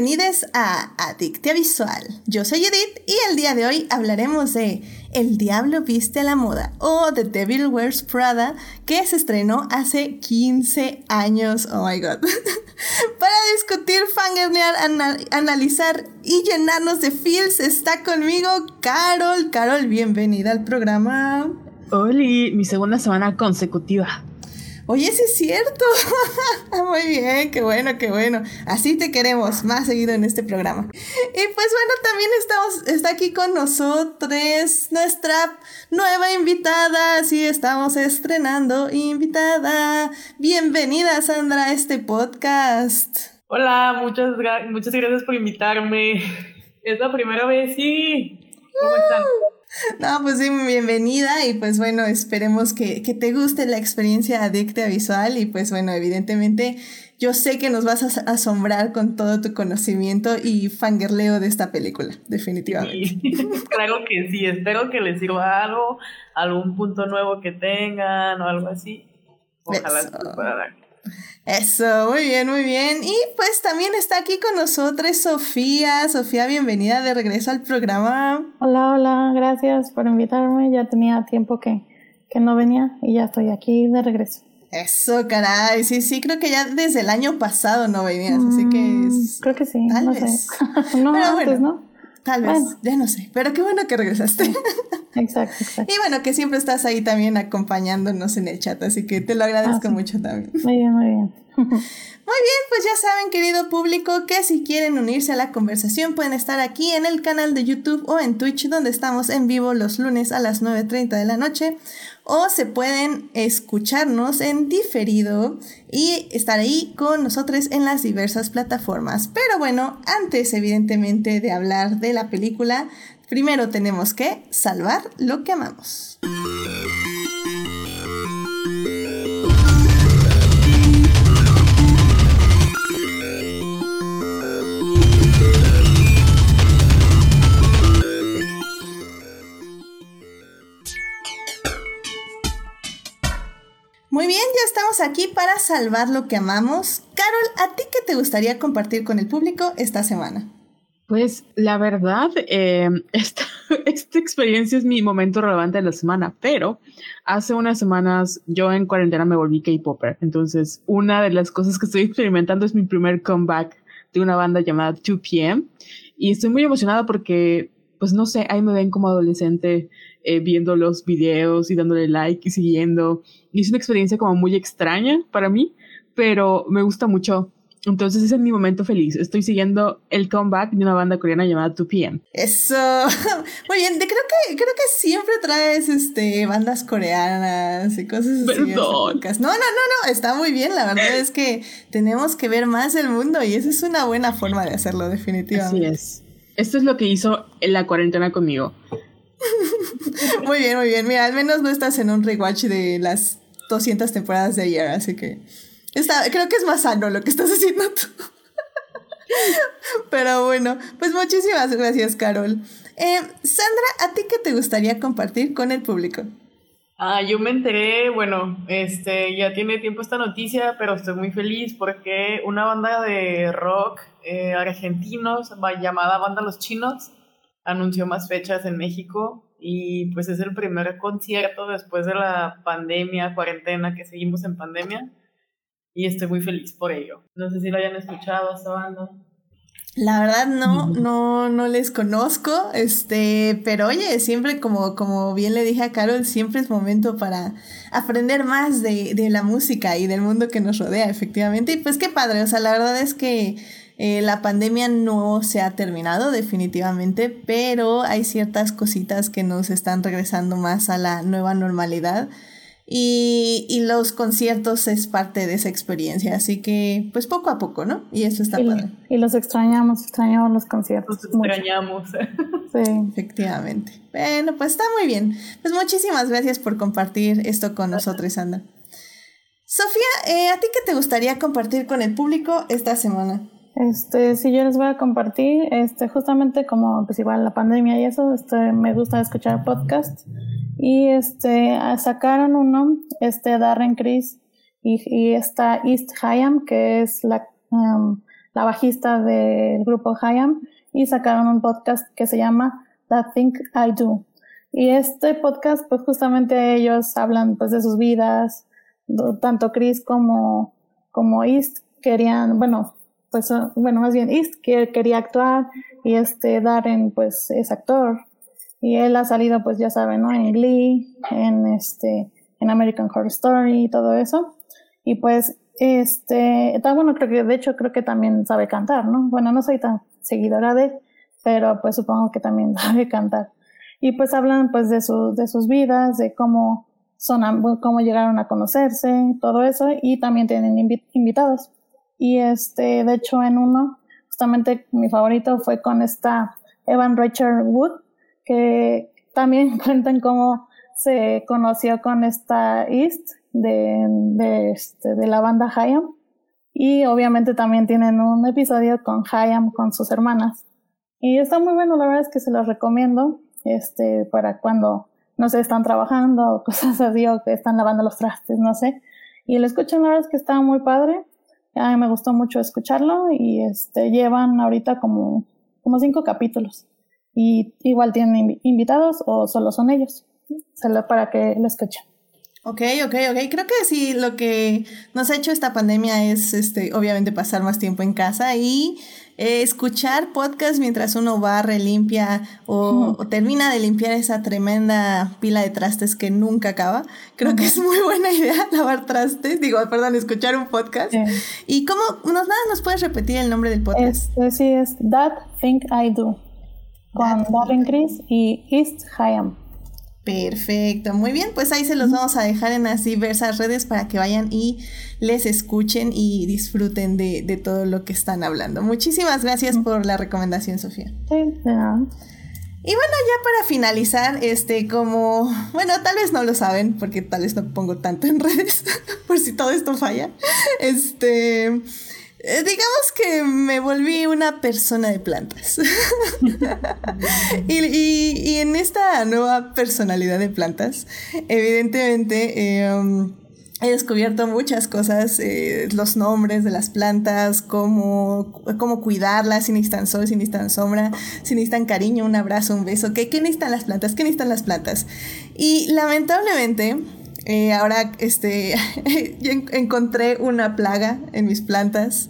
bienvenidos a Adictia Visual. Yo soy Edith y el día de hoy hablaremos de El Diablo Viste a la Moda o The Devil Wears Prada que se estrenó hace 15 años. Oh my god. Para discutir, fangirlear, analizar y llenarnos de feels está conmigo Carol. Carol, bienvenida al programa. Hola, mi segunda semana consecutiva. Oye, sí es cierto. Muy bien, qué bueno, qué bueno. Así te queremos más seguido en este programa. Y pues bueno, también estamos, está aquí con nosotros nuestra nueva invitada. Sí, estamos estrenando invitada. Bienvenida, Sandra, a este podcast. Hola, muchas, muchas gracias por invitarme. Es la primera vez, sí. ¿Cómo están? No, pues sí, bienvenida y pues bueno, esperemos que, te guste la experiencia adicta visual y pues bueno, evidentemente yo sé que nos vas a asombrar con todo tu conocimiento y fangirleo de esta película, definitivamente. claro que sí, espero que les sirva algo, algún punto nuevo que tengan o algo así. Ojalá se pueda dar. Eso, muy bien, muy bien. Y pues también está aquí con nosotros Sofía. Sofía, bienvenida de regreso al programa. Hola, hola, gracias por invitarme. Ya tenía tiempo que, que no venía y ya estoy aquí de regreso. Eso, caray. Sí, sí, creo que ya desde el año pasado no venías, así que... Mm, creo que sí, tal no vez. no, antes, ¿no? Tal vez, ya no sé. Pero qué bueno que regresaste. Exacto, exacto. Y bueno, que siempre estás ahí también acompañándonos en el chat, así que te lo agradezco ah, mucho también. Muy bien, muy bien. Muy bien, pues ya saben, querido público, que si quieren unirse a la conversación pueden estar aquí en el canal de YouTube o en Twitch, donde estamos en vivo los lunes a las 9.30 de la noche, o se pueden escucharnos en diferido y estar ahí con nosotros en las diversas plataformas. Pero bueno, antes evidentemente de hablar de la película, primero tenemos que salvar lo que amamos. Muy bien, ya estamos aquí para salvar lo que amamos. Carol, ¿a ti qué te gustaría compartir con el público esta semana? Pues la verdad, esta, esta, experiencia es mi momento relevante de la semana, pero hace unas semanas yo en cuarentena me volví K-Popper. Entonces, una de las cosas que estoy experimentando es mi primer comeback de una banda llamada 2PM. Y estoy muy emocionada porque, pues no sé, ahí me ven como adolescente eh, viendo los videos y dándole like y siguiendo. Y es una experiencia como muy extraña para mí, pero me gusta mucho. Entonces ese es mi momento feliz. Estoy siguiendo el comeback de una banda coreana llamada 2PM. Eso. Muy bien. Creo que, creo que siempre traes este, bandas coreanas y cosas así. Perdón. No, no, no, no. Está muy bien. La verdad es que tenemos que ver más el mundo y esa es una buena forma de hacerlo, definitivamente. Así es. Esto es lo que hizo en la cuarentena conmigo. muy bien, muy bien. Mira, al menos no estás en un rewatch de las 200 temporadas de ayer, así que está, creo que es más sano lo que estás haciendo tú. Pero bueno, pues muchísimas gracias, Carol. Eh, Sandra, ¿a ti qué te gustaría compartir con el público? Ah, yo me enteré, bueno, este, ya tiene tiempo esta noticia, pero estoy muy feliz porque una banda de rock eh, argentinos llamada Banda Los Chinos anunció más fechas en México y pues es el primer concierto después de la pandemia, cuarentena, que seguimos en pandemia y estoy muy feliz por ello. No sé si lo hayan escuchado esta banda. La verdad no, no, no les conozco, este, pero oye, siempre como, como bien le dije a Carol, siempre es momento para aprender más de, de la música y del mundo que nos rodea, efectivamente. Y pues qué padre, o sea, la verdad es que eh, la pandemia no se ha terminado definitivamente, pero hay ciertas cositas que nos están regresando más a la nueva normalidad. Y, y, los conciertos es parte de esa experiencia, así que pues poco a poco, ¿no? Y eso está y, padre. Y los extrañamos, extrañamos los conciertos. Los extrañamos. sí. Efectivamente. Bueno, pues está muy bien. Pues muchísimas gracias por compartir esto con nosotros, Anda. Sofía, eh, ¿a ti qué te gustaría compartir con el público esta semana? Este, sí, yo les voy a compartir, este, justamente como pues igual la pandemia y eso, este, me gusta escuchar podcasts y este, sacaron uno, este, Darren Chris y, y está East Hayam, que es la, um, la bajista del grupo Hayam, y sacaron un podcast que se llama That Think I Do. Y este podcast, pues justamente ellos hablan pues de sus vidas, tanto Chris como, como East querían, bueno, pues bueno, más bien East que quería actuar y este Darren pues es actor y él ha salido pues ya saben, ¿no? En Glee, en este en American Horror Story y todo eso. Y pues este, está bueno, creo que de hecho creo que también sabe cantar, ¿no? Bueno, no soy tan seguidora de, pero pues supongo que también sabe cantar. Y pues hablan pues de, su, de sus vidas, de cómo son, cómo llegaron a conocerse, todo eso, y también tienen invitados. Y este, de hecho en uno, justamente mi favorito fue con esta Evan Rachel Wood, que también cuentan cómo se conoció con esta East de, este, de la banda Hayam. Y obviamente también tienen un episodio con Hayam, con sus hermanas. Y está muy bueno, la verdad es que se los recomiendo, este, para cuando, no sé, están trabajando o cosas así, o que están lavando los trastes, no sé. Y lo escuchan, la verdad es que está muy padre. A mí me gustó mucho escucharlo y este, llevan ahorita como, como cinco capítulos. Y igual tienen invitados o solo son ellos. Solo para que lo escuchen. Ok, ok, ok. Creo que sí, lo que nos ha hecho esta pandemia es, este, obviamente, pasar más tiempo en casa y eh, escuchar podcast mientras uno barre, limpia o, termina de limpiar esa tremenda pila de trastes que nunca acaba. Creo que es muy buena idea lavar trastes, digo, perdón, escuchar un podcast. ¿Y cómo, nos, nada, nos puedes repetir el nombre del podcast? Este, sí, es That Think I Do, con Darren Chris y East Hayam. Perfecto, muy bien, pues ahí se los vamos a dejar en las diversas redes para que vayan y les escuchen y disfruten de, de todo lo que están hablando. Muchísimas gracias por la recomendación, Sofía. Y bueno, ya para finalizar, este, como, bueno, tal vez no lo saben, porque tal vez no pongo tanto en redes, por si todo esto falla. Este, eh, digamos que me volví una persona de plantas. y, en esta nueva personalidad de plantas, evidentemente em, he descubierto muchas cosas, eh, los nombres de las plantas, cómo, cómo cuidarlas, si necesitan sol, si necesitan sombra, si necesitan cariño, un abrazo, un beso, ¿qué, qué necesitan las plantas? ¿Qué necesitan las plantas? Y lamentablemente eh, ahora este, encontré una plaga en mis plantas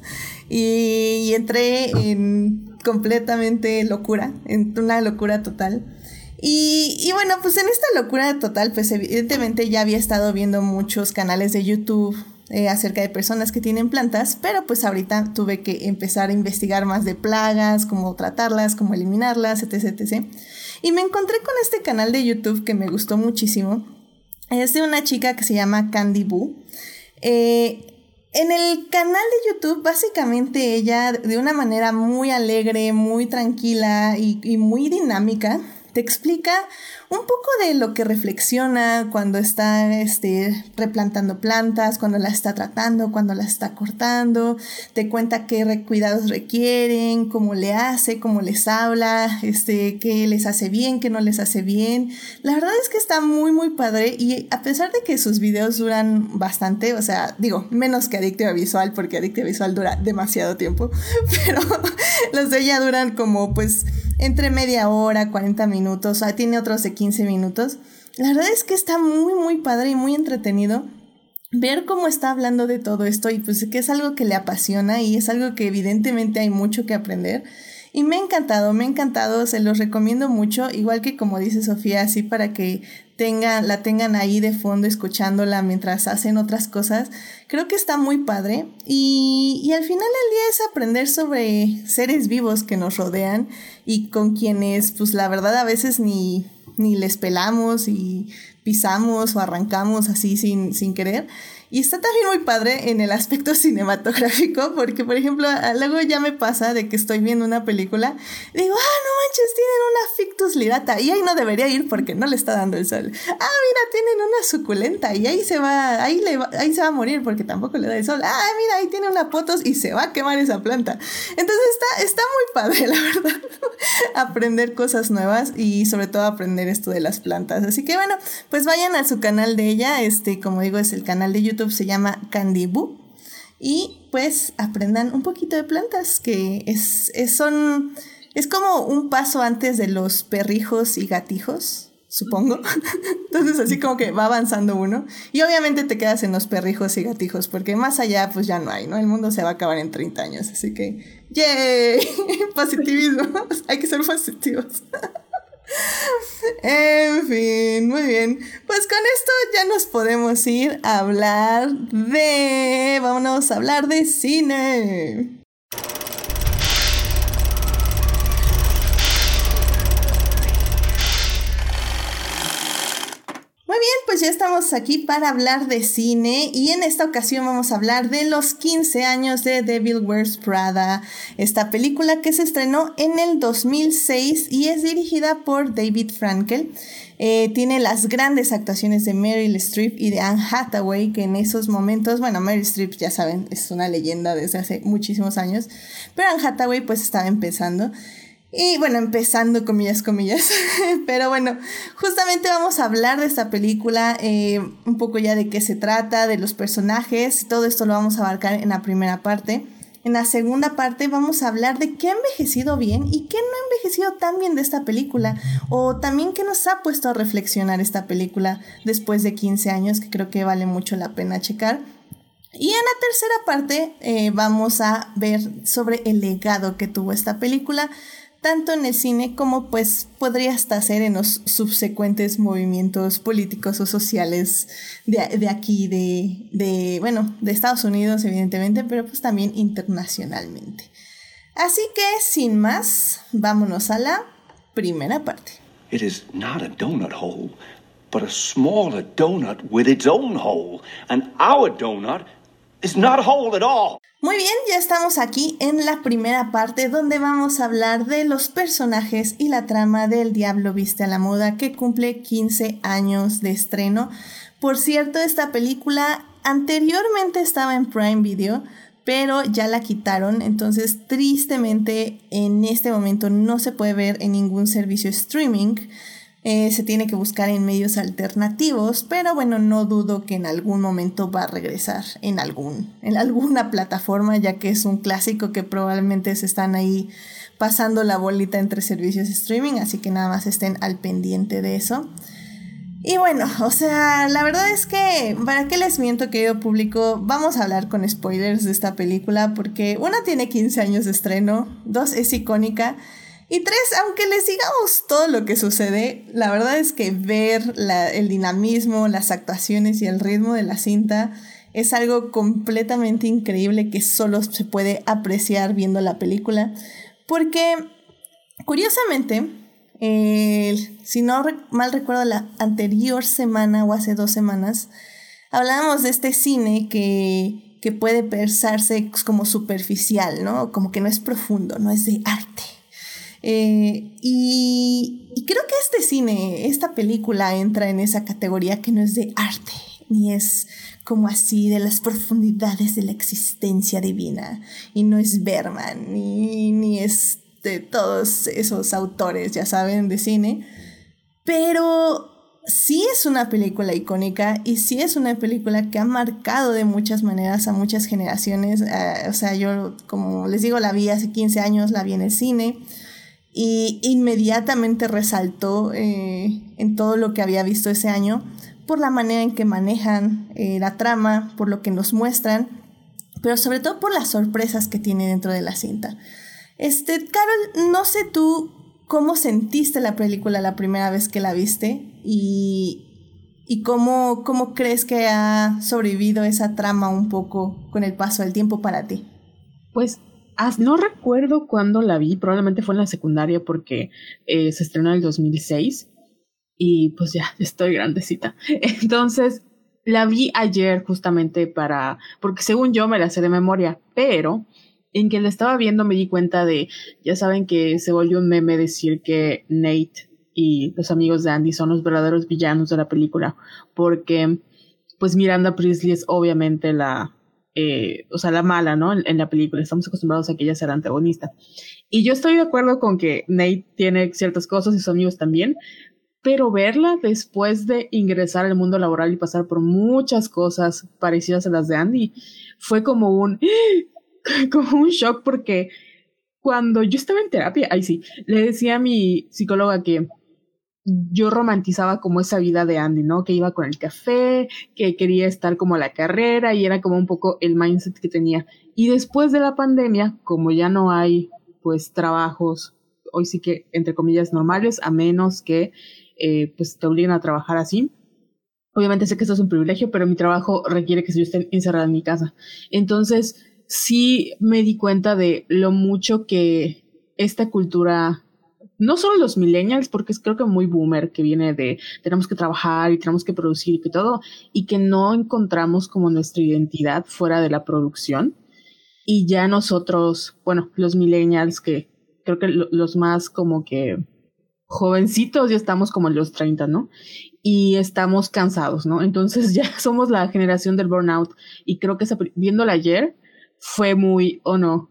y, entré en completamente locura, en una locura total. Y, bueno, pues en esta locura total, pues evidentemente ya había estado viendo muchos canales de YouTube eh, acerca de personas que tienen plantas, pero pues ahorita tuve que empezar a investigar más de plagas, cómo tratarlas, cómo eliminarlas, etc, etc. Y me encontré con este canal de YouTube que me gustó muchísimo, es de una chica que se llama Candy Boo. Eh, en el canal de YouTube, básicamente ella, de una manera muy alegre, muy tranquila y, y muy dinámica, te explica un poco de lo que reflexiona cuando está este, replantando plantas, cuando las está tratando, cuando las está cortando, te cuenta qué cuidados requieren, cómo le hace, cómo les habla, este, qué les hace bien, qué no les hace bien. La verdad es que está muy, muy padre y a pesar de que sus videos duran bastante, o sea, digo, menos que Adictiva Visual, porque Adictiva Visual dura demasiado tiempo, pero los de ella duran como pues entre media hora, 40 minutos, tiene otros de 15 minutos. La verdad es que está muy, muy padre y muy entretenido ver cómo está hablando de todo esto y pues que es algo que le apasiona y es algo que evidentemente hay mucho que aprender. Y me ha encantado, me ha encantado, se los recomiendo mucho, igual que como dice Sofía, así para que la tengan ahí de fondo escuchándola mientras hacen otras cosas. Creo que está muy padre y, y al final del día es aprender sobre seres vivos que nos rodean y con quienes pues la verdad a veces ni, ni les pelamos y pisamos o arrancamos así sin, sin querer. Y está también muy padre en el aspecto cinematográfico, porque por ejemplo, luego ya me pasa de que estoy viendo una película, digo, ah, no manches, tienen una fictus lirata, y ahí no debería ir porque no le está dando el sol. Ah, mira, tienen una suculenta, y ahí se va, ahí, le ahí se va a morir porque tampoco le da el sol. Ah, mira, ahí tiene una potos y se va a quemar esa planta. Entonces está, está muy padre, la verdad, aprender cosas nuevas y sobre todo aprender esto de las plantas. Así que bueno, pues vayan a su canal de ella, este, como digo, es el canal de YouTube se llama Candy y pues aprendan un poquito de plantas, que es, es, son, es como un paso antes de los perrijos y gatijos, supongo. Entonces así como que va avanzando uno. Y obviamente te quedas en los perrijos y gatijos, porque más allá pues ya no hay, ¿no? El mundo se va a acabar en 30 años, así que ¡yay! Positivismo. hay que ser positivos. En fin, muy bien. Pues con esto ya nos podemos ir a hablar de... Vámonos a hablar de cine. Muy bien, pues ya estamos aquí para hablar de cine y en esta ocasión vamos a hablar de los 15 años de Devil Wears Prada, esta película que se estrenó en el 2006 y es dirigida por David Frankel. Eh, tiene las grandes actuaciones de Meryl Streep y de Anne Hathaway, que en esos momentos, bueno, Meryl Streep ya saben, es una leyenda desde hace muchísimos años, pero Anne Hathaway pues estaba empezando. Y bueno, empezando comillas, comillas. Pero bueno, justamente vamos a hablar de esta película, eh, un poco ya de qué se trata, de los personajes, todo esto lo vamos a abarcar en la primera parte. En la segunda parte vamos a hablar de qué ha envejecido bien y qué no ha envejecido tan bien de esta película, o también qué nos ha puesto a reflexionar esta película después de 15 años, que creo que vale mucho la pena checar. Y en la tercera parte eh, vamos a ver sobre el legado que tuvo esta película, tanto en el cine como pues podría hasta ser en los subsecuentes movimientos políticos o sociales de, aquí, de, de, bueno, de Estados Unidos evidentemente, pero pues también internacionalmente. Así que sin más, vámonos a la primera parte. It is not a donut hole, but a smaller donut with its own hole, and our donut is not a hole at all. Muy bien, ya estamos aquí en la primera parte donde vamos a hablar de los personajes y la trama del Diablo Viste a la Moda que cumple 15 años de estreno. Por cierto, esta película anteriormente estaba en Prime Video, pero ya la quitaron, entonces tristemente en este momento no se puede ver en ningún servicio streaming. Eh, se tiene que buscar en medios alternativos, pero bueno, no dudo que en algún momento va a regresar en, algún, en alguna plataforma, ya que es un clásico que probablemente se están ahí pasando la bolita entre servicios streaming, así que nada más estén al pendiente de eso. Y bueno, o sea, la verdad es que, ¿para qué les miento, querido público? Vamos a hablar con spoilers de esta película, porque una tiene 15 años de estreno, dos es icónica. Y tres, aunque les digamos todo lo que sucede, la verdad es que ver el dinamismo, las actuaciones y el ritmo de la cinta es algo completamente increíble que solo se puede apreciar viendo la película. Porque, curiosamente, si no mal recuerdo la anterior semana o hace dos semanas, hablábamos de este cine que, que puede pensarse como superficial, ¿no? Como que no es profundo, no es de arte. Eh, y, creo que este cine, esta película entra en esa categoría que no es de arte, ni es como así de las profundidades de la existencia divina, y no es Berman, ni, ni es de todos esos autores, ya saben, de cine, pero sí es una película icónica y sí es una película que ha marcado de muchas maneras a muchas generaciones. Eh, o sea, yo, como les digo, la vi hace 15 años, la vi en el cine y inmediatamente resaltó eh, en todo lo que había visto ese año por la manera en que manejan eh, la trama, por lo que nos muestran, pero sobre todo por las sorpresas que tiene dentro de la cinta. Este, Carol, no sé tú cómo sentiste la película la primera vez que la viste y, y cómo, cómo crees que ha sobrevivido esa trama un poco con el paso del tiempo para ti. Pues no recuerdo cuándo la vi, probablemente fue en la secundaria porque eh, se estrenó en el 2006 y pues ya estoy grandecita. Entonces la vi ayer justamente para, porque según yo me la sé de memoria, pero en que la estaba viendo me di cuenta de, ya saben que se volvió un meme decir que Nate y los amigos de Andy son los verdaderos villanos de la película, porque pues Miranda Priestley es obviamente la, eh, o sea, la mala, ¿no? En, la película. Estamos acostumbrados a que ella sea la antagonista. Y yo estoy de acuerdo con que Nate tiene ciertas cosas y sus amigos también, pero verla después de ingresar al mundo laboral y pasar por muchas cosas parecidas a las de Andy fue como un como un shock porque cuando yo estaba en terapia, ahí sí, le decía a mi psicóloga que yo romantizaba como esa vida de Andy, ¿no? Que iba con el café, que quería estar como a la carrera y era como un poco el mindset que tenía. Y después de la pandemia, como ya no hay pues trabajos, hoy sí que entre comillas normales, a menos que eh, pues te obliguen a trabajar así. Obviamente sé que esto es un privilegio, pero mi trabajo requiere que yo esté encerrada en mi casa. Entonces, sí me di cuenta de lo mucho que esta cultura no solo los millennials, porque es creo que muy boomer, que viene de tenemos que trabajar y tenemos que producir y todo, y que no encontramos como nuestra identidad fuera de la producción. Y ya nosotros, bueno, los millennials, que creo que los más como que jovencitos ya estamos como en los 30, ¿no? Y estamos cansados, ¿no? Entonces ya somos la generación del burnout. Y creo que viéndola ayer fue muy, o no,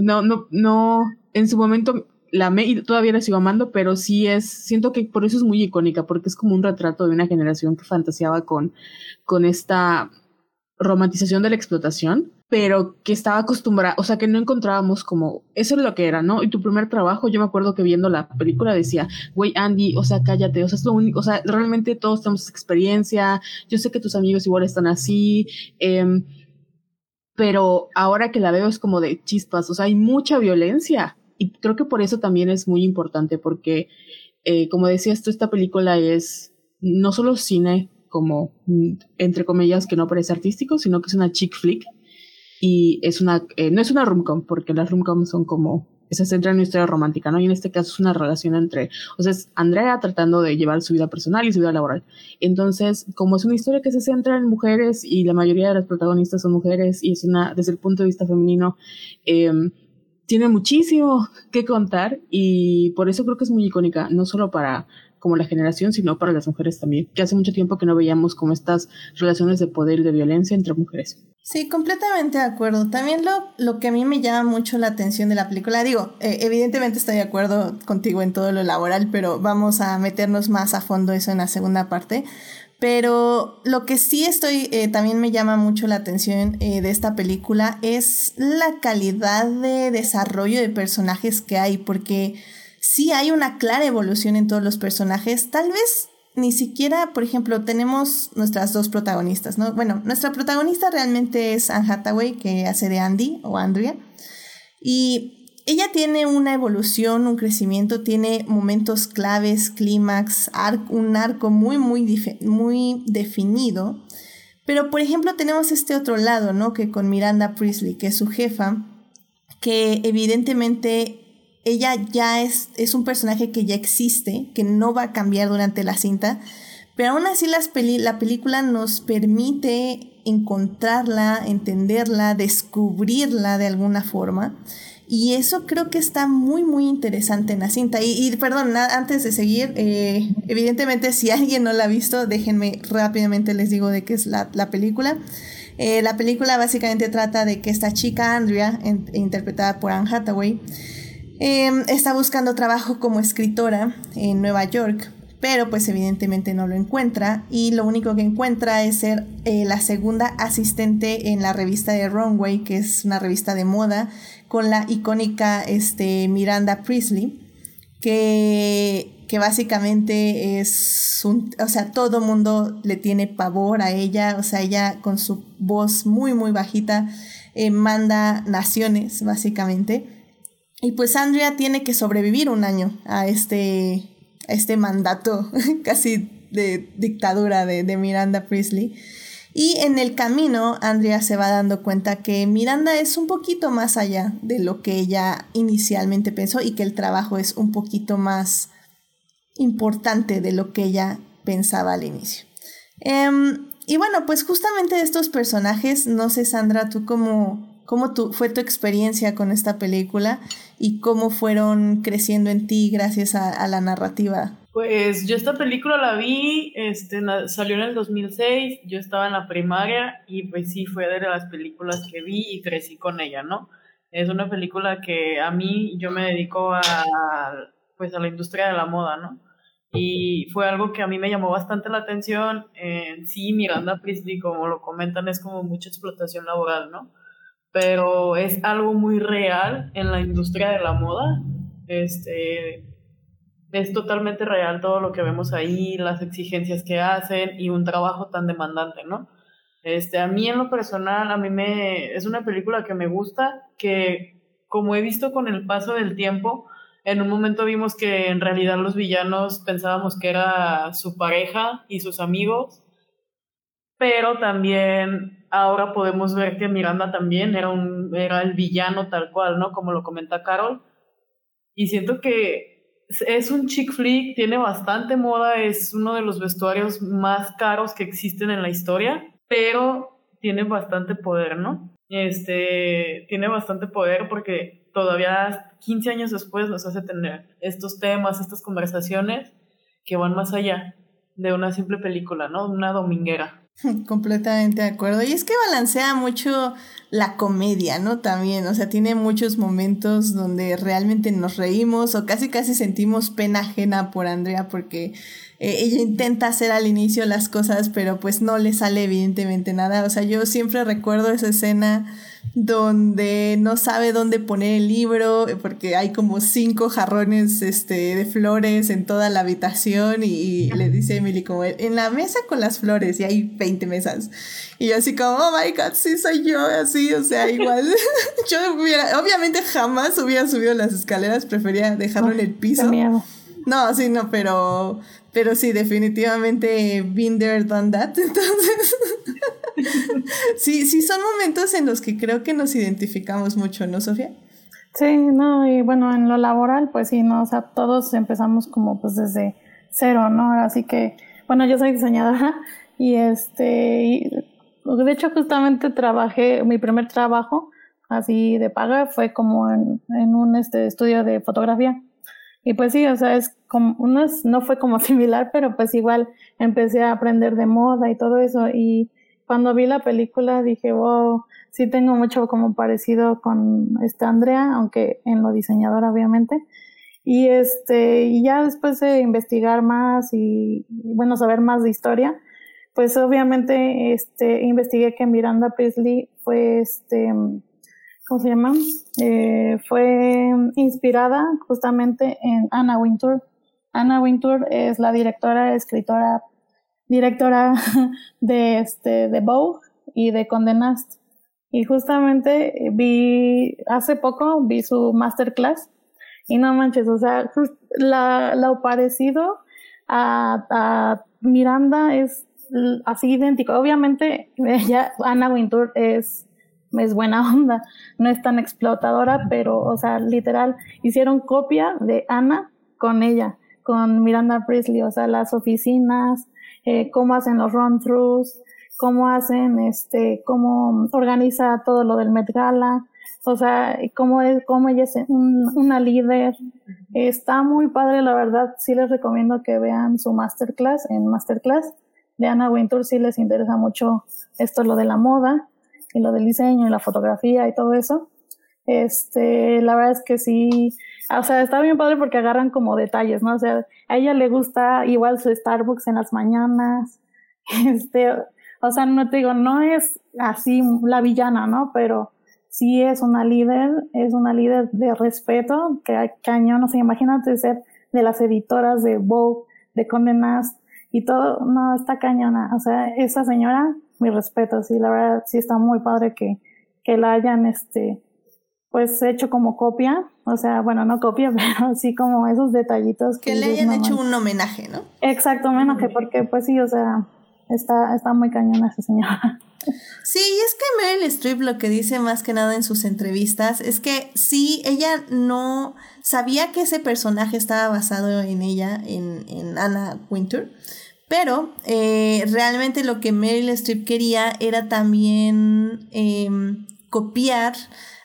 no, no, no, en su momento la amé y todavía la sigo amando, pero sí es, siento que por eso es muy icónica, porque es como un retrato de una generación que fantaseaba con, con esta romantización de la explotación, pero que estaba acostumbrada, o sea, que no encontrábamos como, eso es lo que era, ¿no? Y tu primer trabajo, yo me acuerdo que viendo la película decía, güey, Andy, o sea, cállate, o sea, es lo único, o sea, realmente todos tenemos experiencia, yo sé que tus amigos igual están así, eh, pero ahora que la veo es como de chispas, o sea, hay mucha violencia y creo que por eso también es muy importante porque, eh, como decía esto, esta película es no solo cine como, mm, entre comillas, que no parece artístico, sino que es una chick flick y es una, eh, no es una rom-com, porque las rom-com son como, se centra en una historia romántica, ¿no? Y en este caso es una relación entre, o sea, es Andrea tratando de llevar su vida personal y su vida laboral. Entonces, como es una historia que se centra en mujeres y la mayoría de las protagonistas son mujeres y es una, desde el punto de vista femenino, eh, tiene muchísimo que contar y por eso creo que es muy icónica, no solo para como la generación, sino para las mujeres también, que hace mucho tiempo que no veíamos como estas relaciones de poder y de violencia entre mujeres. Sí, completamente de acuerdo. También lo, lo que a mí me llama mucho la atención de la película, digo, eh, evidentemente estoy de acuerdo contigo en todo lo laboral, pero vamos a meternos más a fondo eso en la segunda parte. Pero lo que sí estoy, eh, también me llama mucho la atención eh, de esta película es la calidad de desarrollo de personajes que hay, porque sí hay una clara evolución en todos los personajes. Tal vez ni siquiera, por ejemplo, tenemos nuestras dos protagonistas, ¿no? Bueno, nuestra protagonista realmente es Anne Hathaway, que hace de Andy o Andrea. Y ella tiene una evolución, un crecimiento, tiene momentos claves, clímax, un arco muy, muy, muy definido. Pero, por ejemplo, tenemos este otro lado, ¿no? Que con Miranda Priestley, que es su jefa, que evidentemente ella ya es, es un personaje que ya existe, que no va a cambiar durante la cinta, pero aún así las la película nos permite encontrarla, entenderla, descubrirla de alguna forma. Y eso creo que está muy, muy interesante en la cinta. Y, perdón, antes de seguir, eh, evidentemente si alguien no la ha visto, déjenme rápidamente les digo de qué es la, película. Eh, la película básicamente trata de que esta chica, Andrea, interpretada por Anne Hathaway, em, está buscando trabajo como escritora en Nueva York, pero pues evidentemente no lo encuentra y lo único que encuentra es ser eh, la segunda asistente en la revista de Runway, que es una revista de moda con la icónica este, Miranda Priestley, que, que básicamente es un, o sea, todo mundo le tiene pavor a ella, o sea, ella con su voz muy, muy bajita eh, manda naciones, básicamente. Y pues Andrea tiene que sobrevivir un año a este, este mandato casi de dictadura de, de Miranda Priestley. Y en el camino, Andrea se va dando cuenta que Miranda es un poquito más allá de lo que ella inicialmente pensó y que el trabajo es un poquito más importante de lo que ella pensaba al inicio. Em, y bueno, pues justamente de estos personajes, no sé Sandra, tú cómo, cómo fue tu experiencia con esta película y cómo fueron creciendo en ti gracias a la narrativa pues yo esta película la vi, este, salió en el 2006, yo estaba en la primaria y pues sí fue de las películas que vi y crecí con ella, ¿no? Es una película que a mí yo me dedico a, pues a la industria de la moda, ¿no? y fue algo que a mí me llamó bastante la atención. sí, Miranda Priestley, como lo comentan, es como mucha explotación laboral, ¿no? Pero es algo muy real en la industria de la moda. Este, es totalmente real todo lo que vemos ahí, las exigencias que hacen y un trabajo tan demandante, ¿no? Este, a mí en lo personal, a mí me, es una película que me gusta, que como he visto con el paso del tiempo, en un momento vimos que en realidad los villanos pensábamos que era su pareja y sus amigos, pero también ahora podemos ver que Miranda también era, un, era el villano tal cual, ¿no? Como lo comenta Carol. Y siento que es un chick flick, tiene bastante moda, es uno de los vestuarios más caros que existen en la historia, pero tiene bastante poder, ¿no? Este, tiene bastante poder porque todavía 15 años después nos hace tener estos temas, estas conversaciones que van más allá de una simple película, ¿no? Una dominguera. Completamente de acuerdo. Y es que balancea mucho la comedia, ¿no? También, o sea, tiene muchos momentos donde realmente nos reímos o casi casi sentimos pena ajena por Andrea porque eh, ella intenta hacer al inicio las cosas, pero pues no le sale evidentemente nada. O sea, yo siempre recuerdo esa escena donde no sabe dónde poner el libro porque hay como cinco jarrones este, de flores en toda la habitación y, le dice a Emily como en la mesa con las flores y hay 20 mesas. Y yo así como oh my god sí soy yo así o sea igual. Yo hubiera obviamente jamás hubiera subido las escaleras prefería dejarlo en el piso. no sí no pero pero sí definitivamente been there done that entonces sí, sí, son momentos en los que creo que nos identificamos mucho, ¿no, Sofía? Sí, no, y bueno, en lo laboral, pues sí, no, o sea, todos empezamos como pues desde cero, ¿no? Así que, bueno, yo soy diseñadora y este, de hecho justamente trabajé, mi primer trabajo así de paga fue como en, en un este, estudio de fotografía. Y pues sí, o sea, es como, no, no fue como similar, pero pues igual empecé a aprender de moda y todo eso y cuando vi la película dije, wow, sí tengo mucho como parecido con esta Andrea, aunque en lo diseñador obviamente. Y este, y ya después de investigar más y, bueno, saber más de historia, pues obviamente este, investigué que Miranda Priestley fue este, ¿cómo se llama? Eh, fue inspirada justamente en Anna Wintour. Anna Wintour es la directora, escritora, directora de, este, de Vogue y de Condé Nast. Y justamente vi, hace poco vi su masterclass y no manches, o sea, la, lo parecido a, a, Miranda es así idéntico. Obviamente, ella, Anna Wintour es, es buena onda, no es tan explotadora, pero, o sea, literal, hicieron copia de Anna con ella, con Miranda Priestley, o sea, las oficinas, eh, cómo hacen los run-throughs, cómo hacen, este, cómo organiza todo lo del Met Gala, o sea, cómo, es, cómo ella es una líder. Está muy padre, la verdad, sí les recomiendo que vean su masterclass, en masterclass de Anna Wintour, si les interesa mucho esto, lo de la moda y lo del diseño y la fotografía y todo eso. Este, la verdad es que sí, o sea, está bien padre porque agarran como detalles, ¿no? O sea, a ella le gusta igual su Starbucks en las mañanas, este, o sea, no te digo, no es así la villana, ¿no? Pero sí es una líder, es una líder de respeto, que cañón, no sé, imagínate ser de las editoras de Vogue, de Condé Nast y todo, no, está cañona, o sea, esa señora, mi respeto, sí, la verdad, sí está muy padre que, que la hayan, este, pues hecho como copia, o sea, bueno, no copia, pero sí como esos detallitos. Que, le hayan hecho un homenaje, ¿no? Exacto, homenaje, porque pues sí, o sea, está, está muy cañona esa señora. Sí, y es que Meryl Streep lo que dice más que nada en sus entrevistas es que sí, ella no sabía que ese personaje estaba basado en ella, en, en Anna Winter, pero eh, realmente lo que Meryl Streep quería era también em, copiar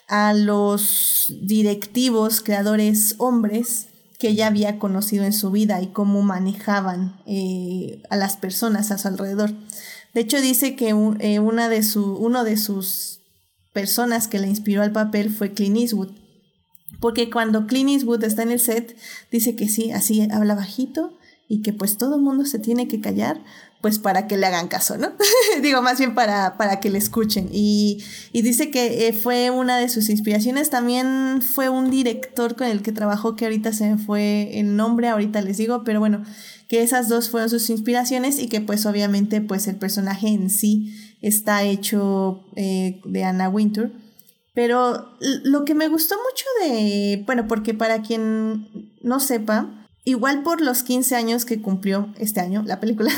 a los directivos, creadores hombres que ella había conocido en su vida y cómo manejaban eh, a las personas a su alrededor. De hecho, dice que eh, una de su, uno de sus personas que le inspiró al papel fue Clint Eastwood. Porque cuando Clint Eastwood está en el set, dice que sí, así habla bajito y que pues todo el mundo se tiene que callar, pues para que le hagan caso, ¿no? Digo, más bien para, para que le escuchen. Y, y dice que eh, fue una de sus inspiraciones. También fue un director con el que trabajó, que ahorita se me fue el nombre, ahorita les digo, pero bueno, que esas dos fueron sus inspiraciones y que pues obviamente pues el personaje en sí está hecho eh, de Anna Wintour. Pero lo que me gustó mucho de, bueno, porque para quien no sepa, igual por los 15 años que cumplió este año la película,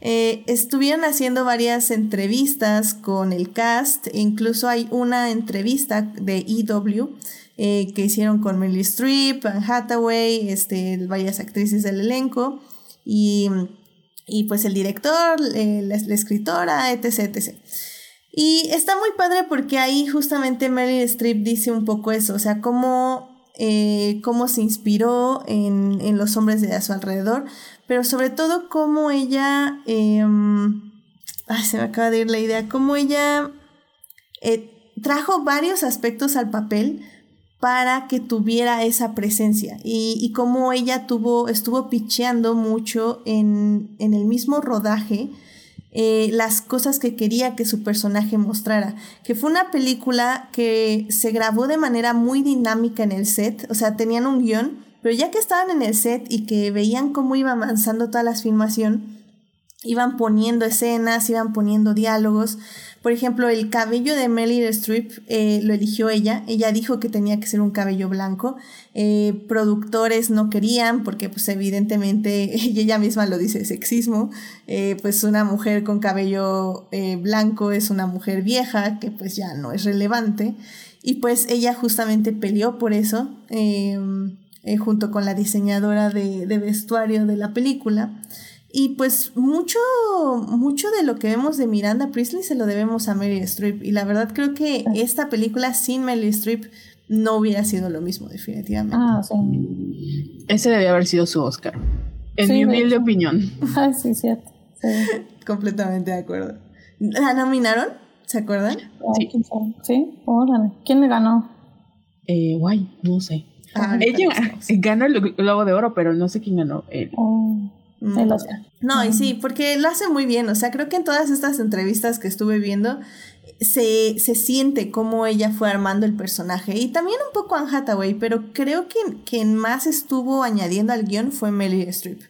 eh, estuvieron haciendo varias entrevistas con el cast, incluso hay una entrevista de EW eh, que hicieron con Meryl Streep, Anne Hathaway, este, varias actrices del elenco y, y pues el director, eh, la, escritora, etc. Y está muy padre porque ahí justamente Meryl Streep dice un poco eso, o sea, cómo, cómo se inspiró en, en, los hombres de a su alrededor, pero sobre todo cómo ella, eh, ay, se me acaba de ir la idea, cómo ella eh, trajo varios aspectos al papel para que tuviera esa presencia y, y cómo ella tuvo, estuvo picheando mucho en, en el mismo rodaje eh, las cosas que quería que su personaje mostrara. Que fue una película que se grabó de manera muy dinámica en el set, o sea, tenían un guion, pero ya que estaban en el set y que veían cómo iba avanzando toda la filmación, iban poniendo escenas, iban poniendo diálogos. Por ejemplo, el cabello de Meryl Streep eh, lo eligió ella. Ella dijo que tenía que ser un cabello blanco. Eh, productores no querían porque pues evidentemente, ella misma lo dice, sexismo. Eh, pues una mujer con cabello blanco es una mujer vieja que pues ya no es relevante. Y pues ella justamente peleó por eso em, junto con la diseñadora de, de vestuario de la película. Y pues mucho, mucho de lo que vemos de Miranda Priestley se lo debemos a Meryl Streep. Y la verdad creo que esta película sin Meryl Streep no hubiera sido lo mismo, definitivamente. Ah, sí. Ese debía haber sido su Oscar. En sí, mi humilde opinión. Ah, sí, cierto. Sí. Completamente de acuerdo. ¿La nominaron? ¿Se acuerdan? Sí. Sí, órale. ¿Quién le ganó? Eh, guay, no sé. Ah, Ella ganó el Globo de Oro, pero no sé quién ganó. El... Oh. El Oscar. No, y sí, porque lo hace muy bien. O sea, creo que en todas estas entrevistas que estuve viendo, se, se siente cómo ella fue armando el personaje. Y también un poco Anne Hathaway, pero creo que quien más estuvo añadiendo al guion fue Meryl Streep.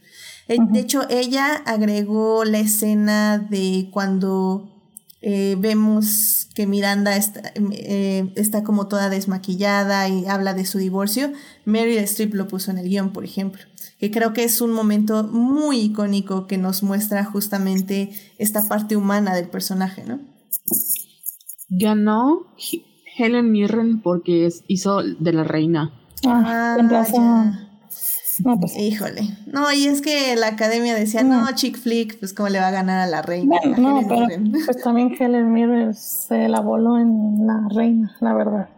Uh -huh. De hecho, ella agregó la escena de cuando eh, vemos que Miranda está, eh, está como toda desmaquillada y habla de su divorcio. Meryl Streep lo puso en el guion, por ejemplo que creo que es un momento muy icónico que nos muestra justamente esta parte humana del personaje, ¿no? Ganó Helen Mirren porque hizo de la reina. Ah, ah razón. No, pues. Híjole. No, y es que la academia decía, no, no chick flick, pues cómo le va a ganar a la reina. Bueno, no, pero Mirren. pues también Helen Mirren se la voló en la reina, la verdad.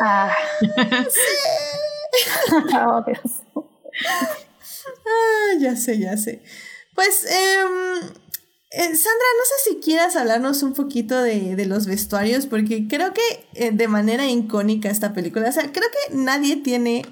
ah. sí. oh, Dios. ah, ya sé, ya sé. Pues, eh, eh, Sandra, no sé si quieras hablarnos un poquito de, de los vestuarios, porque creo que eh, de manera icónica esta película, o sea, creo que nadie tiene,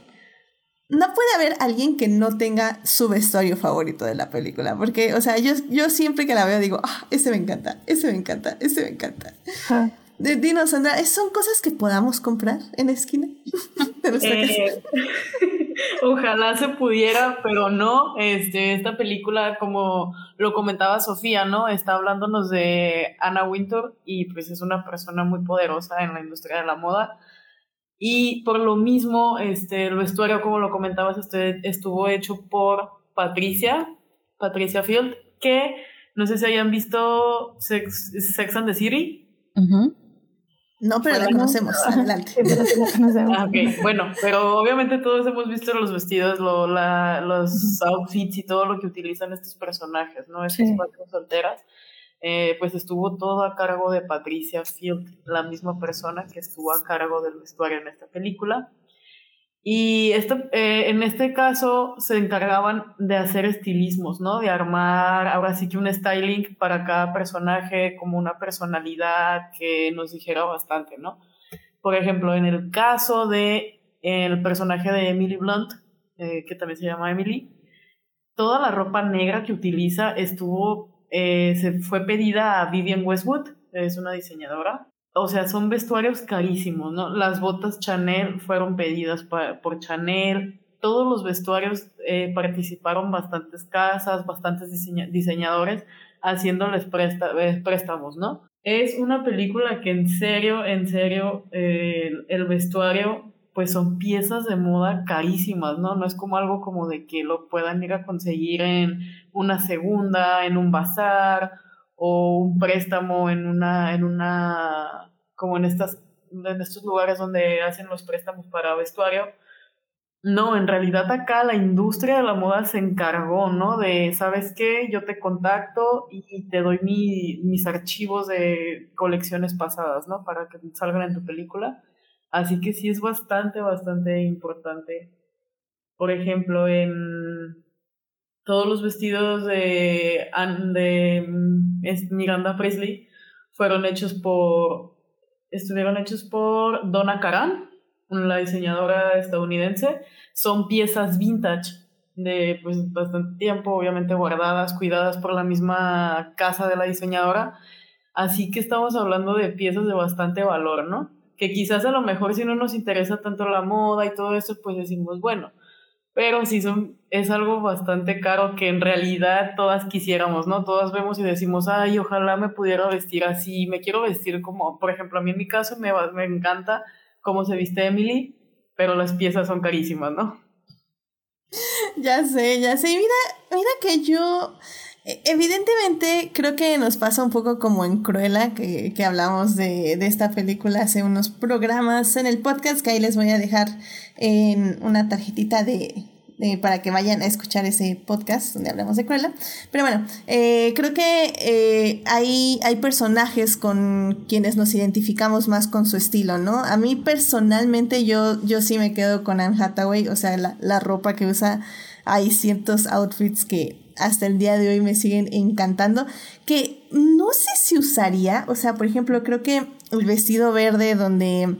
no puede haber alguien que no tenga su vestuario favorito de la película, porque, o sea, yo, yo siempre que la veo digo, ah, ese me encanta, ese me encanta, ese me encanta. Ah. Dinos, Sandra, ¿son cosas que podamos comprar en la esquina de eh, Ojalá se pudiera, pero no. Este, esta película, como lo comentaba Sofía, ¿no? Está hablándonos de Anna Wintour y pues es una persona muy poderosa en la industria de la moda. Y por lo mismo, este, el vestuario, como lo comentabas, este, estuvo hecho por Patricia, Patricia Field, que no sé si hayan visto Sex, Sex and the City. Uh -huh. No, pero la conocemos. Adelante. ah, okay. Bueno, pero obviamente todos hemos visto los vestidos, lo, la, los outfits y todo lo que utilizan estos personajes, ¿no? Estas sí. cuatro solteras. Eh, pues estuvo todo a cargo de Patricia Field, la misma persona que estuvo a cargo del vestuario en esta película. Y esto, eh, en este caso se encargaban de hacer estilismos, ¿no? De armar ahora sí que un styling para cada personaje, como una personalidad que nos dijera bastante, ¿no? Por ejemplo, en el caso de el personaje de Emily Blunt, eh, que también se llama Emily, toda la ropa negra que utiliza estuvo, eh, se fue pedida a Vivian Westwood, es una diseñadora. O sea, son vestuarios carísimos, ¿no? Las botas Chanel fueron pedidas por Chanel, todos los vestuarios eh, participaron bastantes casas, bastantes diseñadores haciéndoles eh, préstamos, ¿no? Es una película que en serio, en serio, el vestuario, pues son piezas de moda carísimas, ¿no? No es como algo como de que lo puedan ir a conseguir en una segunda, en un bazar o un préstamo en una, en una, como en estas, en estos lugares donde hacen los préstamos para vestuario no, en realidad acá la industria de la moda se encargó, ¿no? De, ¿sabes qué? Yo te contacto y te doy mis archivos de colecciones pasadas, ¿no? Para que salgan en tu película. Así que sí es bastante, bastante importante. Por ejemplo, en todos los vestidos de, mm, Miranda Presley fueron hechos por, estuvieron hechos por Donna Karan, la diseñadora estadounidense, son piezas vintage de pues, bastante tiempo, obviamente guardadas, cuidadas por la misma casa de la diseñadora. Así que estamos hablando de piezas de bastante valor, ¿no? Que quizás a lo mejor si no nos interesa tanto la moda y todo eso, pues decimos, bueno, pero sí son, es algo bastante caro que en realidad todas quisiéramos, ¿no? Todas vemos y decimos, ay, ojalá me pudiera vestir así, me quiero vestir como, por ejemplo, a mí en mi caso me, me encanta cómo se viste Emily, pero las piezas son carísimas, ¿no? Ya sé, ya sé. Mira, mira que yo, evidentemente, creo que nos pasa un poco como en Cruella, que, que hablamos de, de, esta película hace unos programas en el podcast, que ahí les voy a dejar en una tarjetita de, para que vayan a escuchar ese podcast donde hablamos de Cruella. Pero bueno, eh, creo que eh, hay, hay personajes con quienes nos identificamos más con su estilo, ¿no? A mí personalmente yo, yo sí me quedo con Anne Hathaway, o sea, la, la ropa que usa, hay ciertos outfits que hasta el día de hoy me siguen encantando, que no sé si usaría, o sea, por ejemplo, creo que el vestido verde donde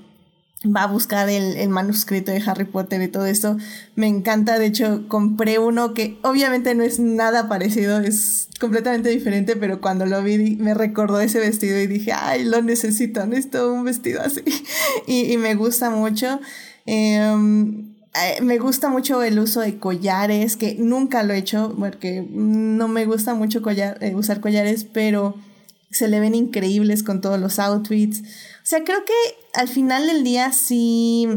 va a buscar el, manuscrito de Harry Potter y todo esto. Me encanta, de hecho compré uno que obviamente no es nada parecido, es completamente diferente, pero cuando lo vi me recordó ese vestido y dije, ay, lo necesito, necesito un vestido así. y, me gusta mucho. Em, eh, me gusta mucho el uso de collares, que nunca lo he hecho, porque no me gusta mucho eh, usar collares, pero se le ven increíbles con todos los outfits. O sea, creo que al final del día sí,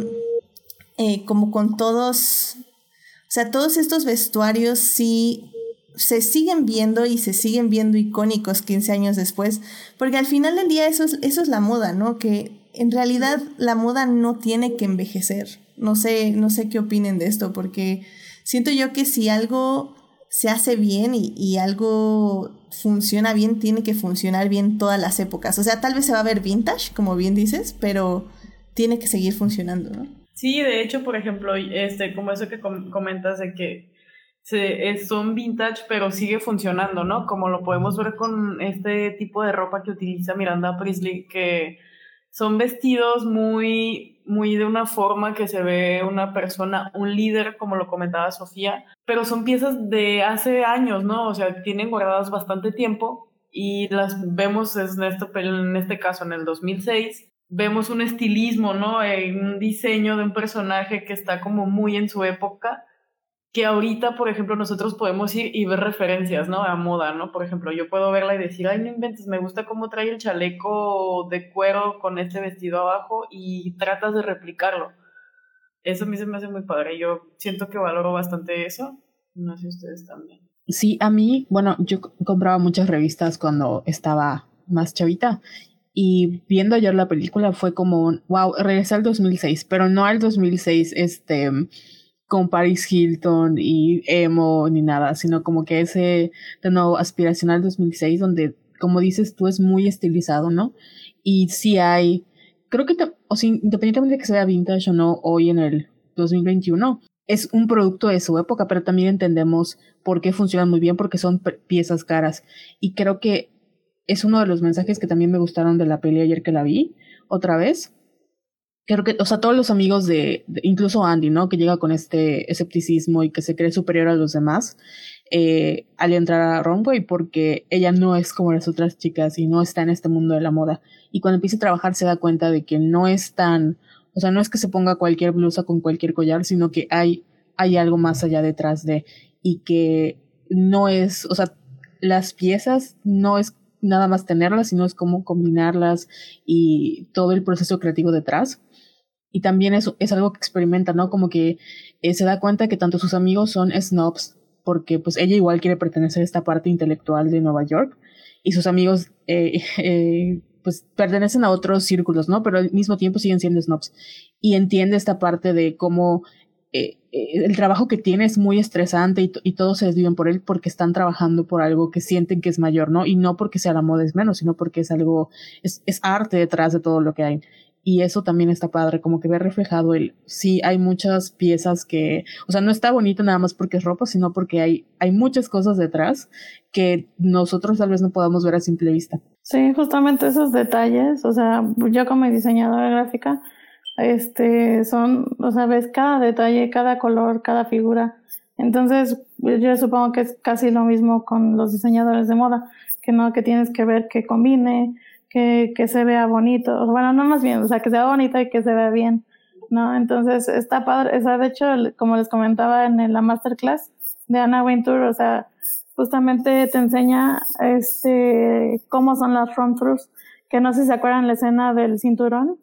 eh, como con todos, o sea, todos estos vestuarios sí se siguen viendo y se siguen viendo icónicos 15 años después, porque al final del día eso es, eso es la moda, ¿no? Que en realidad la moda no tiene que envejecer. No sé, no sé qué opinen de esto, porque siento yo que si algo se hace bien y, y, algo funciona bien, tiene que funcionar bien todas las épocas. O sea, tal vez se va a ver vintage, como bien dices, pero tiene que seguir funcionando, ¿no? Sí, de hecho, por ejemplo, este, como eso que comentas de que se, son vintage, pero sigue funcionando, ¿no? Como lo podemos ver con este tipo de ropa que utiliza Miranda Priestley, que son vestidos muy, muy de una forma que se ve una persona, un líder, como lo comentaba Sofía, pero son piezas de hace años, ¿no? O sea, tienen guardadas bastante tiempo y las vemos en este, en este caso en el 2006. Vemos un estilismo, ¿no? Un diseño de un personaje que está como muy en su época que ahorita, por ejemplo, nosotros podemos ir y ver referencias, ¿no? A moda, ¿no? Por ejemplo, yo puedo verla y decir, ay, no inventes, me gusta cómo trae el chaleco de cuero con este vestido abajo y tratas de replicarlo. Eso a mí se me hace muy padre. Yo siento que valoro bastante eso. No sé si ustedes también. Sí, a mí, bueno, yo compraba muchas revistas cuando estaba más chavita y viendo ayer la película fue como, wow, regresé al 2006, pero no al 2006, este con Paris Hilton y emo ni nada, sino como que ese de nuevo aspiracional 2006 donde como dices tú es muy estilizado, ¿no? Y sí hay, creo que, o sea, independientemente de que sea vintage o no hoy en el 2021, es un producto de su época, pero también entendemos por qué funcionan muy bien, porque son piezas caras. Y creo que es uno de los mensajes que también me gustaron de la peli ayer que la vi otra vez, creo que, o sea, todos los amigos de, incluso Andy, ¿no? Que llega con este escepticismo y que se cree superior a los demás, eh, al entrar a Runway porque ella no es como las otras chicas y no está en este mundo de la moda. Y cuando empieza a trabajar se da cuenta de que no es tan, o sea, no es que se ponga cualquier blusa con cualquier collar, sino que hay, hay algo más allá detrás de y que no es, o sea, las piezas no es nada más tenerlas, sino es cómo combinarlas y todo el proceso creativo detrás. Y también es, es algo que experimenta, ¿no? Como que eh, se da cuenta que tanto sus amigos son snobs, porque pues ella igual quiere pertenecer a esta parte intelectual de Nueva York, y sus amigos eh, eh, pues pertenecen a otros círculos, ¿no? Pero al mismo tiempo siguen siendo snobs. Y entiende esta parte de cómo eh, eh, el trabajo que tiene es muy estresante y, y, todos se desviven por él porque están trabajando por algo que sienten que es mayor, ¿no? Y no porque sea la moda es menos, sino porque es algo, es, es arte detrás de todo lo que hay. Y eso también está padre, como que ve reflejado el, sí, hay muchas piezas que, o sea, no está bonito nada más porque es ropa, sino porque hay, hay muchas cosas detrás que nosotros tal vez no podamos ver a simple vista. Sí, justamente esos detalles, o sea, yo como diseñadora gráfica, este, son, o sea, ves cada detalle, cada color, cada figura. Entonces, yo supongo que es casi lo mismo con los diseñadores de moda, que no, que tienes que ver que combine, que, que se vea bonito, bueno, no más bien, o sea, que sea bonito y que se vea bien, ¿no? Entonces, está padre, o sea, de hecho, como les comentaba en la masterclass de Anna Wintour, o sea, justamente te enseña, este, cómo son las front throughs, que no sé si se acuerdan la escena del cinturón,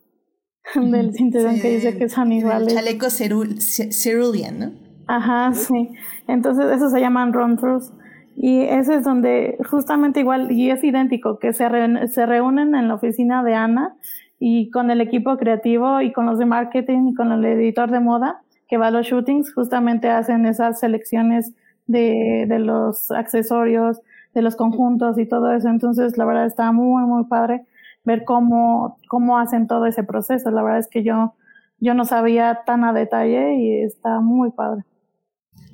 del cinturón sí, que dice que son iguales. chaleco cerulean, ¿no? Ajá, sí. Entonces, eso se llaman run-throughs. Y ese es donde justamente igual, y es idéntico, que se, se reúnen en la oficina de Ana y con el equipo creativo y con los de marketing y con el editor de moda que va a los shootings, justamente hacen esas selecciones de, de los accesorios, de los conjuntos y todo eso. Entonces, la verdad está muy, muy padre ver cómo, cómo hacen todo ese proceso. La verdad es que yo, yo no sabía tan a detalle y está muy padre.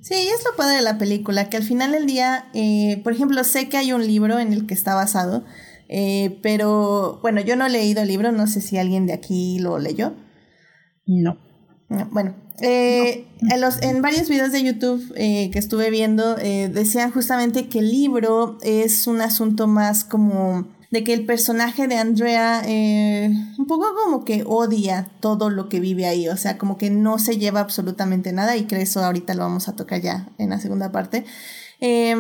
Sí, es lo padre de la película, que al final del día, eh, por ejemplo, sé que hay un libro en el que está basado, eh, pero bueno, yo no he leído el libro, no sé si alguien de aquí lo leyó. No. no bueno, eh, no. En, los, en varios videos de YouTube eh, que estuve viendo, decían justamente que el libro es un asunto más como de que el personaje de Andrea eh, un poco como que odia todo lo que vive ahí, o sea, como que no se lleva absolutamente nada y que eso ahorita lo vamos a tocar ya en la segunda parte. Eh,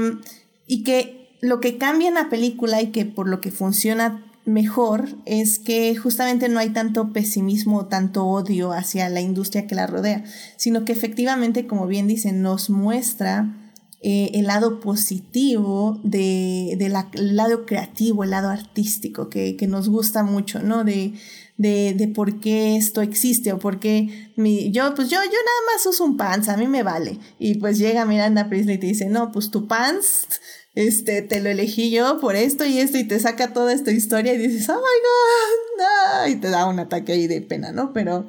y que lo que cambia en la película y que por lo que funciona mejor es que justamente no hay tanto pesimismo, tanto odio hacia la industria que la rodea, sino que efectivamente, como bien dicen, nos muestra eh, el lado positivo de, de la, el lado creativo, el lado artístico, que, que nos gusta mucho, ¿no? De, de, de, por qué esto existe o por qué mi, yo, pues yo, yo nada más uso un pants, a mí me vale. Y pues llega Miranda Priestley y te dice, no, pues tu pants, este, te lo elegí yo por esto y esto y te saca toda esta historia y dices, oh my god, no, y te da un ataque ahí de pena, ¿no? Pero,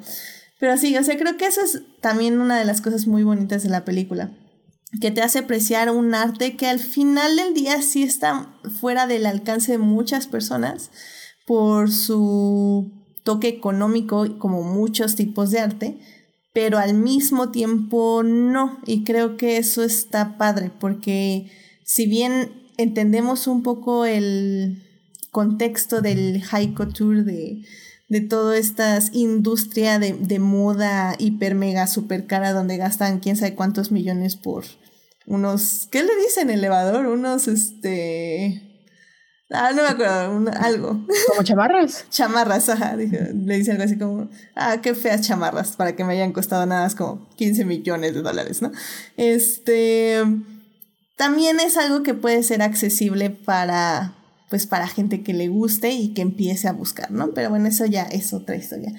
pero sí, o sea, creo que eso es también una de las cosas muy bonitas de la película que te hace apreciar un arte que al final del día sí está fuera del alcance de muchas personas por su toque económico como muchos tipos de arte, pero al mismo tiempo no. Y creo que eso está padre porque si bien entendemos un poco el contexto del high couture de, de toda esta industria de, de, moda hiper mega super cara donde gastan quién sabe cuántos millones por unos, ¿qué le dicen elevador? Unos, este... Ah, no me acuerdo, un, algo. ¿Como chamarras? chamarras, ajá. Le dice algo así como, ah, qué feas chamarras, para que me hayan costado nada más como 15 millones de dólares, ¿no? Este... También es algo que puede ser accesible para, pues para gente que le guste y que empiece a buscar, ¿no? Pero bueno, eso ya es otra historia.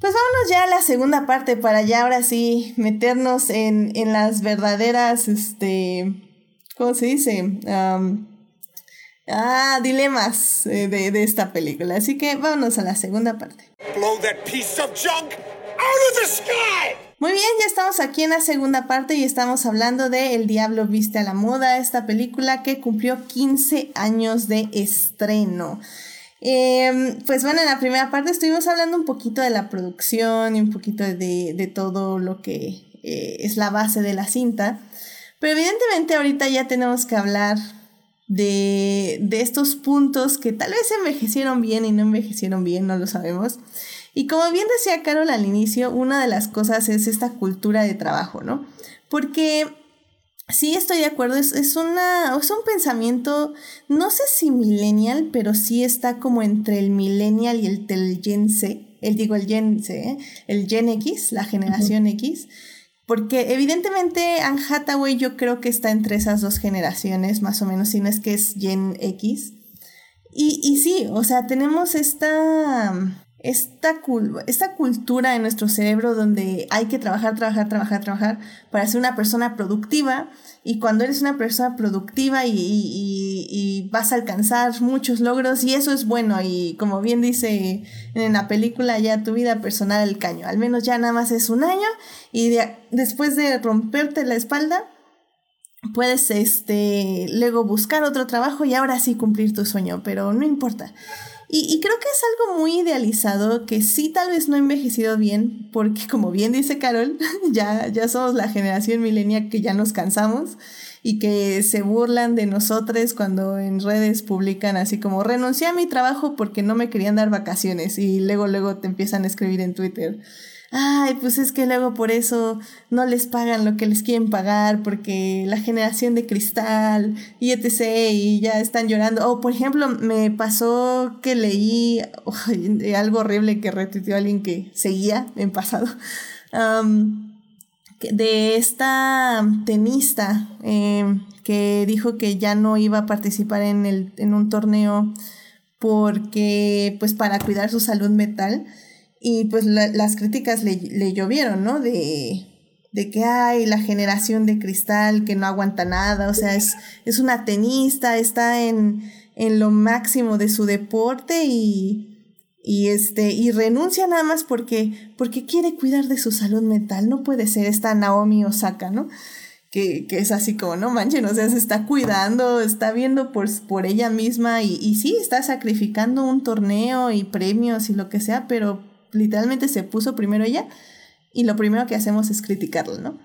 Pues vámonos ya a la segunda parte para ya ahora sí meternos en, en las verdaderas, este, ¿cómo se dice? Ah, dilemas de, de, esta película. Así que vámonos a la segunda parte. Blow that piece of junk out of the sky! Muy bien, ya estamos aquí en la segunda parte y estamos hablando de El Diablo Viste a la Moda, esta película que cumplió 15 años de estreno. Eh, pues bueno, en la primera parte estuvimos hablando un poquito de la producción y un poquito de, todo lo que eh, es la base de la cinta. Pero evidentemente ahorita ya tenemos que hablar de estos puntos que tal vez envejecieron bien y no envejecieron bien, no lo sabemos. Y como bien decía Carol al inicio, una de las cosas es esta cultura de trabajo, ¿no? Porque sí estoy de acuerdo, es, es, una, es un pensamiento, no sé si millennial, pero sí está como entre el millennial y el, el Gen el digo el Gen Z, ¿eh? el Gen X, la generación X porque evidentemente Anne Hathaway yo creo que está entre esas dos generaciones, más o menos, si no es que es Gen X. Y, y sí, o sea, tenemos esta, esta, esta cultura en nuestro cerebro donde hay que trabajar, trabajar, trabajar, trabajar para ser una persona productiva y cuando eres una persona productiva y, y, y, vas a alcanzar muchos logros y eso es bueno y como bien dice en la película ya tu vida personal el caño, al menos ya nada más es un año y después de romperte la espalda puedes este luego buscar otro trabajo y ahora sí cumplir tu sueño, pero no importa. Y, creo que es algo muy idealizado que sí tal vez no ha envejecido bien, porque como bien dice Carol, ya, ya somos la generación milenial que ya nos cansamos y que se burlan de nosotros cuando en redes publican así como renuncié a mi trabajo porque no me querían dar vacaciones y luego luego te empiezan a escribir en Twitter ay, pues es que luego por eso no les pagan lo que les quieren pagar, porque la generación de cristal y etc. y ya están llorando. O por ejemplo, me pasó que leí algo horrible que retuiteó alguien que seguía en pasado. de esta tenista em, que dijo que ya no iba a participar en, el, en un torneo porque pues para cuidar su salud mental y pues las críticas le, le, llovieron, ¿no? De, de que hay la generación de cristal que no aguanta nada, o sea, es, es una tenista, está en, en lo máximo de su deporte y, y, este, y renuncia nada más porque, porque quiere cuidar de su salud mental. No puede ser esta Naomi Osaka, ¿no? Que, que, es así como, no manchen, o sea, se está cuidando, está viendo por, por ella misma y, y sí, está sacrificando un torneo y premios y lo que sea, pero literalmente se puso primero ella y lo primero que hacemos es criticarlo, ¿no?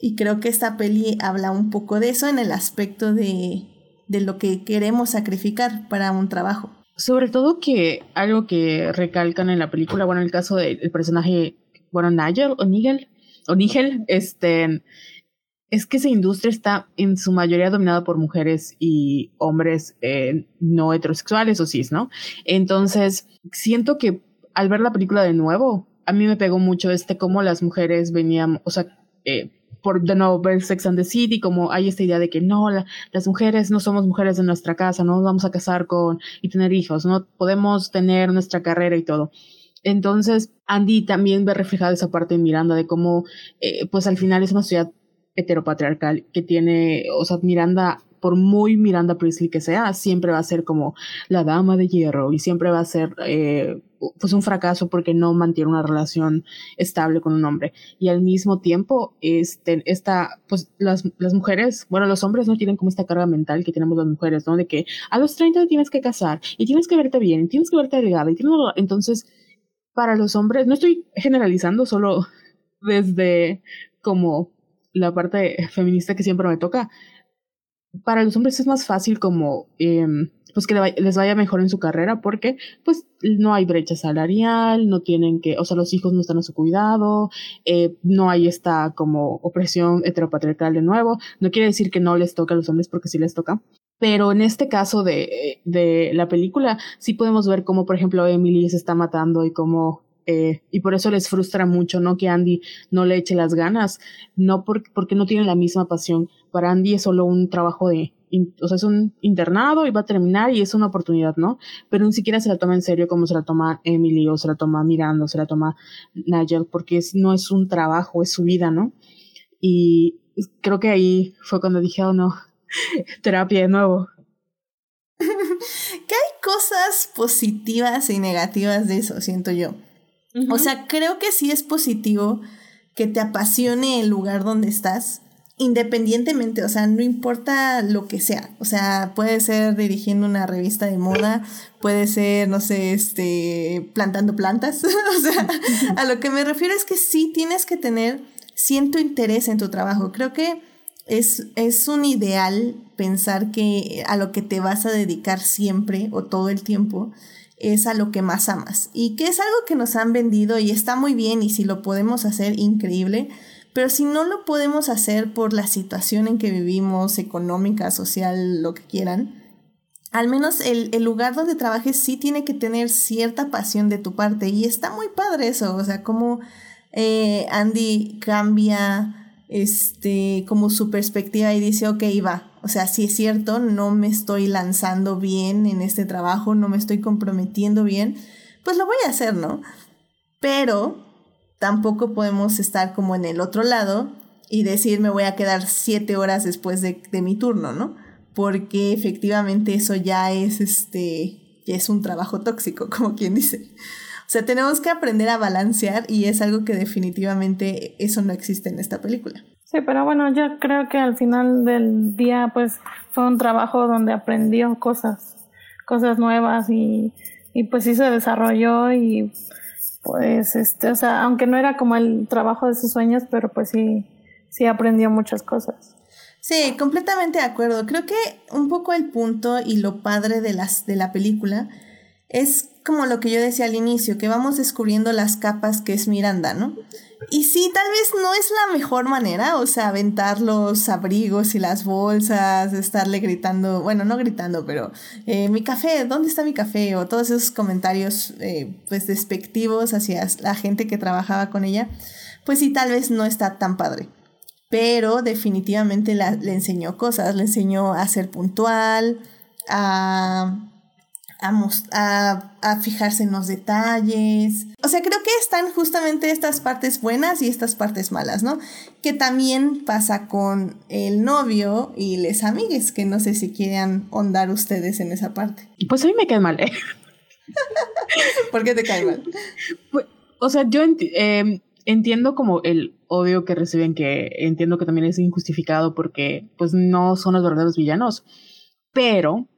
Y creo que esta peli habla un poco de eso en el aspecto de, de lo que queremos sacrificar para un trabajo. Sobre todo que algo que recalcan en la película, bueno, en el caso del personaje, bueno, Nigel o Nigel, o Nigel, este, es que esa industria está en su mayoría dominada por mujeres y hombres eh, no heterosexuales o cis, ¿no? Entonces, siento que al ver la película de nuevo, a mí me pegó mucho este cómo las mujeres venían, o sea, eh, por de nuevo ver Sex and the City, como hay esta idea de que no, las mujeres no somos mujeres de nuestra casa, no nos vamos a casar con y tener hijos, no podemos tener nuestra carrera y todo. Entonces, Andy también ve reflejada esa parte en Miranda de cómo, eh, pues al final es una sociedad heteropatriarcal que tiene, o sea, Miranda por muy Miranda Priestley que sea, siempre va a ser como la dama de hierro y siempre va a ser eh, pues un fracaso porque no mantiene una relación estable con un hombre. Y al mismo tiempo, este, esta, pues las, las mujeres, bueno, los hombres no tienen como esta carga mental que tenemos las mujeres, ¿no? De que a los 30 tienes que casar y tienes que verte bien, y tienes que verte delgada y tienes... Entonces, para los hombres, no estoy generalizando, solo desde como la parte feminista que siempre me toca, para los hombres es más fácil como eh, pues que les vaya mejor en su carrera porque pues no hay brecha salarial, no tienen que, o sea, los hijos no están a su cuidado, eh, no hay esta como opresión heteropatriarcal de nuevo. No quiere decir que no les toca a los hombres porque sí les toca. Pero en este caso de, de la película, sí podemos ver cómo, por ejemplo, Emily se está matando y cómo eh, y por eso les frustra mucho, ¿no? Que Andy no le eche las ganas, no porque no tiene la misma pasión. Para Andy es solo un trabajo de, o sea, es un internado y va a terminar y es una oportunidad, ¿no? Pero ni siquiera se la toma en serio como se la toma Emily o se la toma Miranda o se la toma Nigel, porque no es un trabajo, es su vida, ¿no? Y creo que ahí fue cuando dije, oh no, terapia de nuevo. que hay cosas positivas y negativas de eso, siento yo. O sea, creo que sí es positivo que te apasione el lugar donde estás, independientemente, o sea, no importa lo que sea. O sea, puede ser dirigiendo una revista de moda, puede ser, no sé, este, plantando plantas. o sea, a lo que me refiero es que sí tienes que tener cierto interés en tu trabajo. Creo que es, es un ideal pensar que a lo que te vas a dedicar siempre o todo el tiempo es a lo que más amas y que es algo que nos han vendido y está muy bien y si lo podemos hacer increíble, pero si no lo podemos hacer por la situación en que vivimos, económica, social, lo que quieran, al menos el, el, lugar donde trabajes sí tiene que tener cierta pasión de tu parte y está muy padre eso, o sea, como eh, Andy cambia este, como su perspectiva y dice, ok, va, o sea, si es cierto, no me estoy lanzando bien en este trabajo, no me estoy comprometiendo bien, pues lo voy a hacer, ¿no? Pero tampoco podemos estar como en el otro lado y decir, me voy a quedar siete horas después de, de mi turno, ¿no? Porque efectivamente eso ya es, este, ya es un trabajo tóxico, como quien dice. O sea, tenemos que aprender a balancear y es algo que definitivamente eso no existe en esta película. Sí, pero bueno, yo creo que al final del día pues fue un trabajo donde aprendió cosas, cosas nuevas y, y pues sí se desarrolló y pues este, o sea, aunque no era como el trabajo de sus sueños, pero pues sí, sí aprendió muchas cosas. Sí, completamente de acuerdo. Creo que un poco el punto y lo padre de las de la película es como lo que yo decía al inicio, que vamos descubriendo las capas que es Miranda, ¿no? Y sí, tal vez no es la mejor manera, o sea, aventar los abrigos y las bolsas, estarle gritando, bueno, no gritando, pero eh, mi café, ¿dónde está mi café? O todos esos comentarios, eh, pues, despectivos hacia la gente que trabajaba con ella, pues sí, tal vez no está tan padre. Pero definitivamente le enseñó cosas, le enseñó a ser puntual, a a, a, fijarse en los detalles. O sea, creo que están justamente estas partes buenas y estas partes malas, ¿no? Que también pasa con el novio y les amigues, que no sé si quieran ondar ustedes en esa parte. Pues a mí me cae mal, ¿eh? ¿Por qué te cae mal? Pues, o sea, yo em, entiendo como el odio que reciben, que entiendo que también es injustificado porque pues no son los verdaderos villanos, pero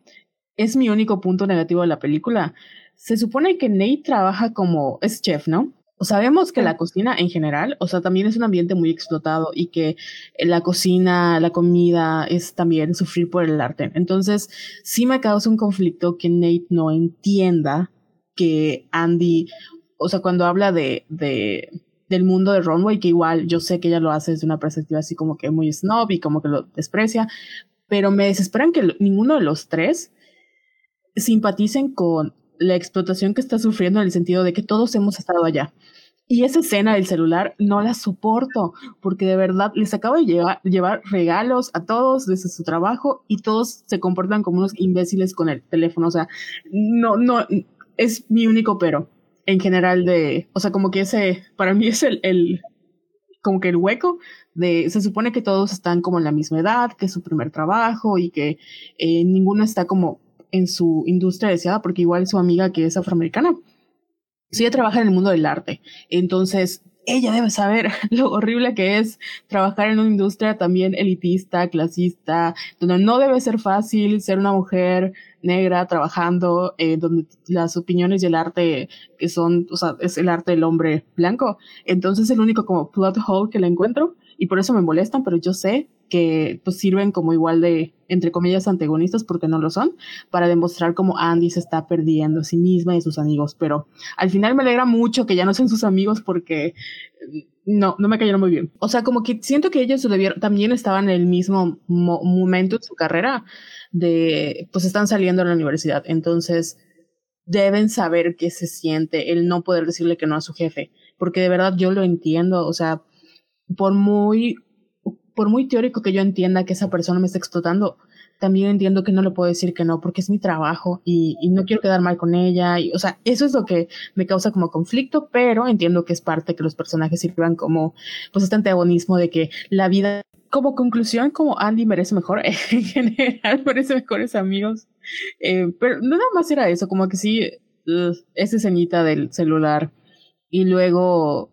es mi único punto negativo de la película. Se supone que Nate trabaja como es chef, ¿no? O sabemos que la cocina en general, o sea, también es un ambiente muy explotado y que la cocina, la comida es también sufrir por el arte. Entonces, sí me causa un conflicto que Nate no entienda que Andy, o sea, cuando habla de, de del mundo de Runway, que igual yo sé que ella lo hace desde una perspectiva así como que muy snob y como que lo desprecia, pero me desesperan que ninguno de los tres simpaticen con la explotación que está sufriendo en el sentido de que todos hemos estado allá. Y esa escena del celular no la soporto, porque de verdad les acabo de llevar, llevar, regalos a todos desde su trabajo y todos se comportan como unos imbéciles con el teléfono. O sea, no, no, es mi único pero en general de, o sea, como que ese, para mí es el, el como que el hueco de, se supone que todos están como en la misma edad, que es su primer trabajo y que eh, ninguno está como en su industria deseada, porque igual su amiga que es afroamericana, sí ella trabaja en el mundo del arte. Entonces, ella debe saber lo horrible que es trabajar en una industria también elitista, clasista, donde no debe ser fácil ser una mujer negra trabajando, eh, donde las opiniones y el arte que son, o sea, es el arte del hombre blanco. Entonces, el único como plot hole que le encuentro, y por eso me molestan, pero yo sé que pues sirven como igual de, entre comillas, antagonistas, porque no lo son, para demostrar cómo Andy se está perdiendo a sí misma y a sus amigos. Pero al final me alegra mucho que ya no sean sus amigos porque no, no me cayeron muy bien. O sea, como que siento que ellos también estaban en el mismo momento en su carrera de, pues están saliendo de la universidad. Entonces, deben saber qué se siente el no poder decirle que no a su jefe. Porque de verdad yo lo entiendo. O sea, por muy por muy teórico que yo entienda que esa persona me está explotando, también entiendo que no le puedo decir que no porque es mi trabajo y, no quiero quedar mal con ella. O sea, eso es lo que me causa como conflicto, pero entiendo que es parte que los personajes sirvan como, pues, este antagonismo de que la vida, como conclusión, como Andy merece mejor, en general merece mejores amigos. Eh, pero nada más era eso, como que sí, uh, esa escenita del celular. Y luego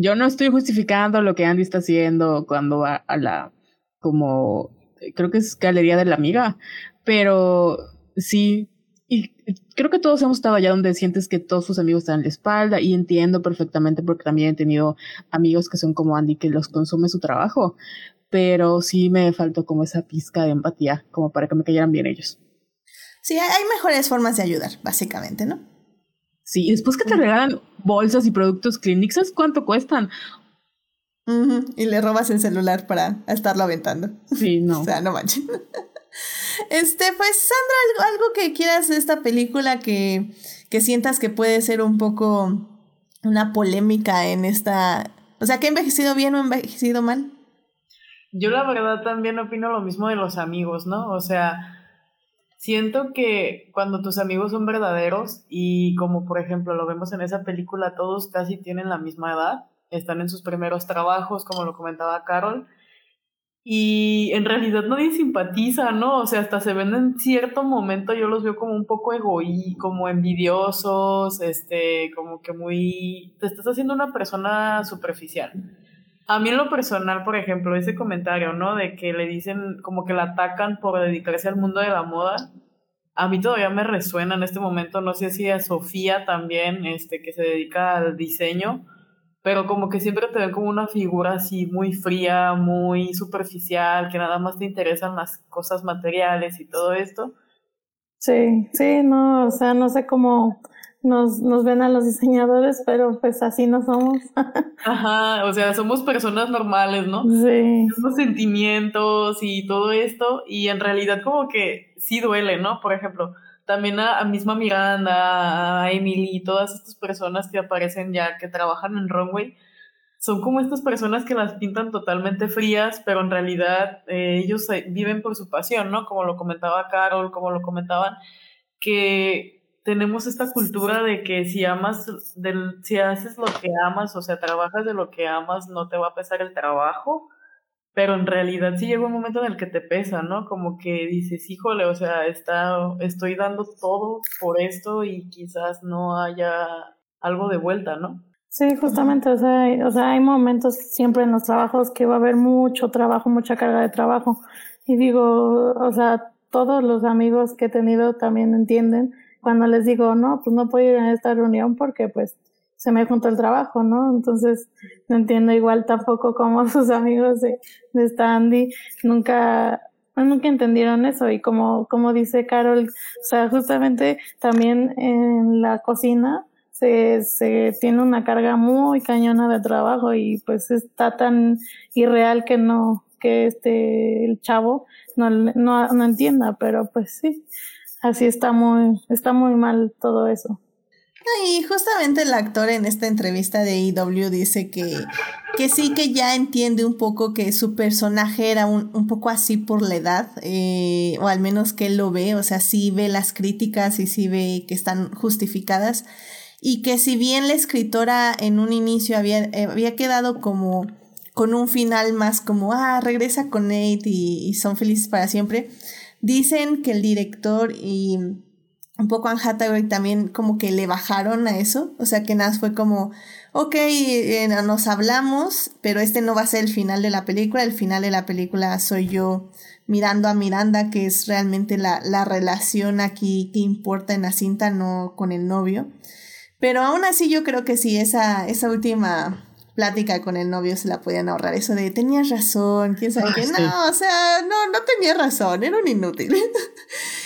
yo no estoy justificando lo que Andy está haciendo cuando va a la, como, creo que es Galería de la Amiga, pero sí, y creo que todos hemos estado allá donde sientes que todos tus amigos están en la espalda y entiendo perfectamente porque también he tenido amigos que son como Andy que los consume su trabajo, pero sí me faltó como esa pizca de empatía como para que me cayeran bien ellos. Sí, hay mejores formas de ayudar, básicamente, ¿no? Sí, y después que te regalan bolsas y productos Kleenex, ¿sabes cuánto cuestan? Y le robas el celular para estarlo aventando. Sí, no. o sea, no manches. Este, pues, Sandra, algo, algo que quieras de esta película que, que sientas que puede ser un poco una polémica en esta. O sea, que ha envejecido bien o envejecido mal. Yo la verdad también opino lo mismo de los amigos, ¿no? O sea, siento que cuando tus amigos son verdaderos y como por ejemplo lo vemos en esa película, todos casi tienen la misma edad, están en sus primeros trabajos, como lo comentaba Carol, y en realidad nadie simpatiza, ¿no? O sea, hasta se ven en cierto momento, yo los veo como un poco egoí, como envidiosos, este, como que muy, te estás haciendo una persona superficial. A mí en lo personal, por ejemplo, ese comentario, ¿no? De que le dicen, como que la atacan por dedicarse al mundo de la moda, a mí todavía me resuena en este momento, no sé si a Sofía también, este, que se dedica al diseño, pero como que siempre te ven como una figura así muy fría, muy superficial, que nada más te interesan las cosas materiales y todo esto. Sí, sí, no, o sea, no sé cómo nos, nos ven a los diseñadores, pero pues así no somos. Ajá, o sea, somos personas normales, ¿no? Sí. Los sentimientos y todo esto, y en realidad como que sí duele, ¿no? Por ejemplo, también a, misma Miranda, a Emily, todas estas personas que aparecen ya, que trabajan en Runway, son como estas personas que las pintan totalmente frías, pero en realidad eh, ellos viven por su pasión, ¿no? Como lo comentaba Carol, como lo comentaban, que tenemos esta cultura de que si amas, del, si haces lo que amas, o sea, trabajas de lo que amas, no te va a pesar el trabajo pero en realidad sí llega un momento en el que te pesa, ¿no? Como que dices, híjole, o sea, está, estoy dando todo por esto y quizás no haya algo de vuelta, ¿no? Sí, justamente, o sea, hay, o sea, hay momentos siempre en los trabajos que va a haber mucho trabajo, mucha carga de trabajo. Y digo, o sea, todos los amigos que he tenido también entienden cuando les digo, no, pues no puedo ir a esta reunión porque pues se me juntó el trabajo, ¿no? Entonces, no entiendo igual tampoco cómo sus amigos de, de Standy nunca, nunca entendieron eso. Y como, como dice Carol, o sea, justamente también en la cocina se, se tiene una carga muy cañona de trabajo y pues está tan irreal que no, que este, el chavo no, no, no entienda, pero pues sí, así está muy, está muy mal todo eso. Y justamente el actor en esta entrevista de EW dice que, que sí que ya entiende un poco que su personaje era un, un poco así por la edad, eh, o al menos que él lo ve, o sea, sí ve las críticas y sí ve que están justificadas, y que si bien la escritora en un inicio había, eh, había quedado como con un final más como, ah, regresa con Nate y son felices para siempre, dicen que el director y un poco Anne Hathaway también como que le bajaron a eso, o sea que nada fue como, ok, eh, nos hablamos, pero este no va a ser el final de la película, el final de la película soy yo mirando a Miranda, que es realmente la, la relación aquí que importa en la cinta, no con el novio. Pero aún así yo creo que sí, esa, esa última plática con el novio se la podían ahorrar. Eso de tenías razón, quién sabe qué. No, o sea, no, no tenía razón, era un inútil.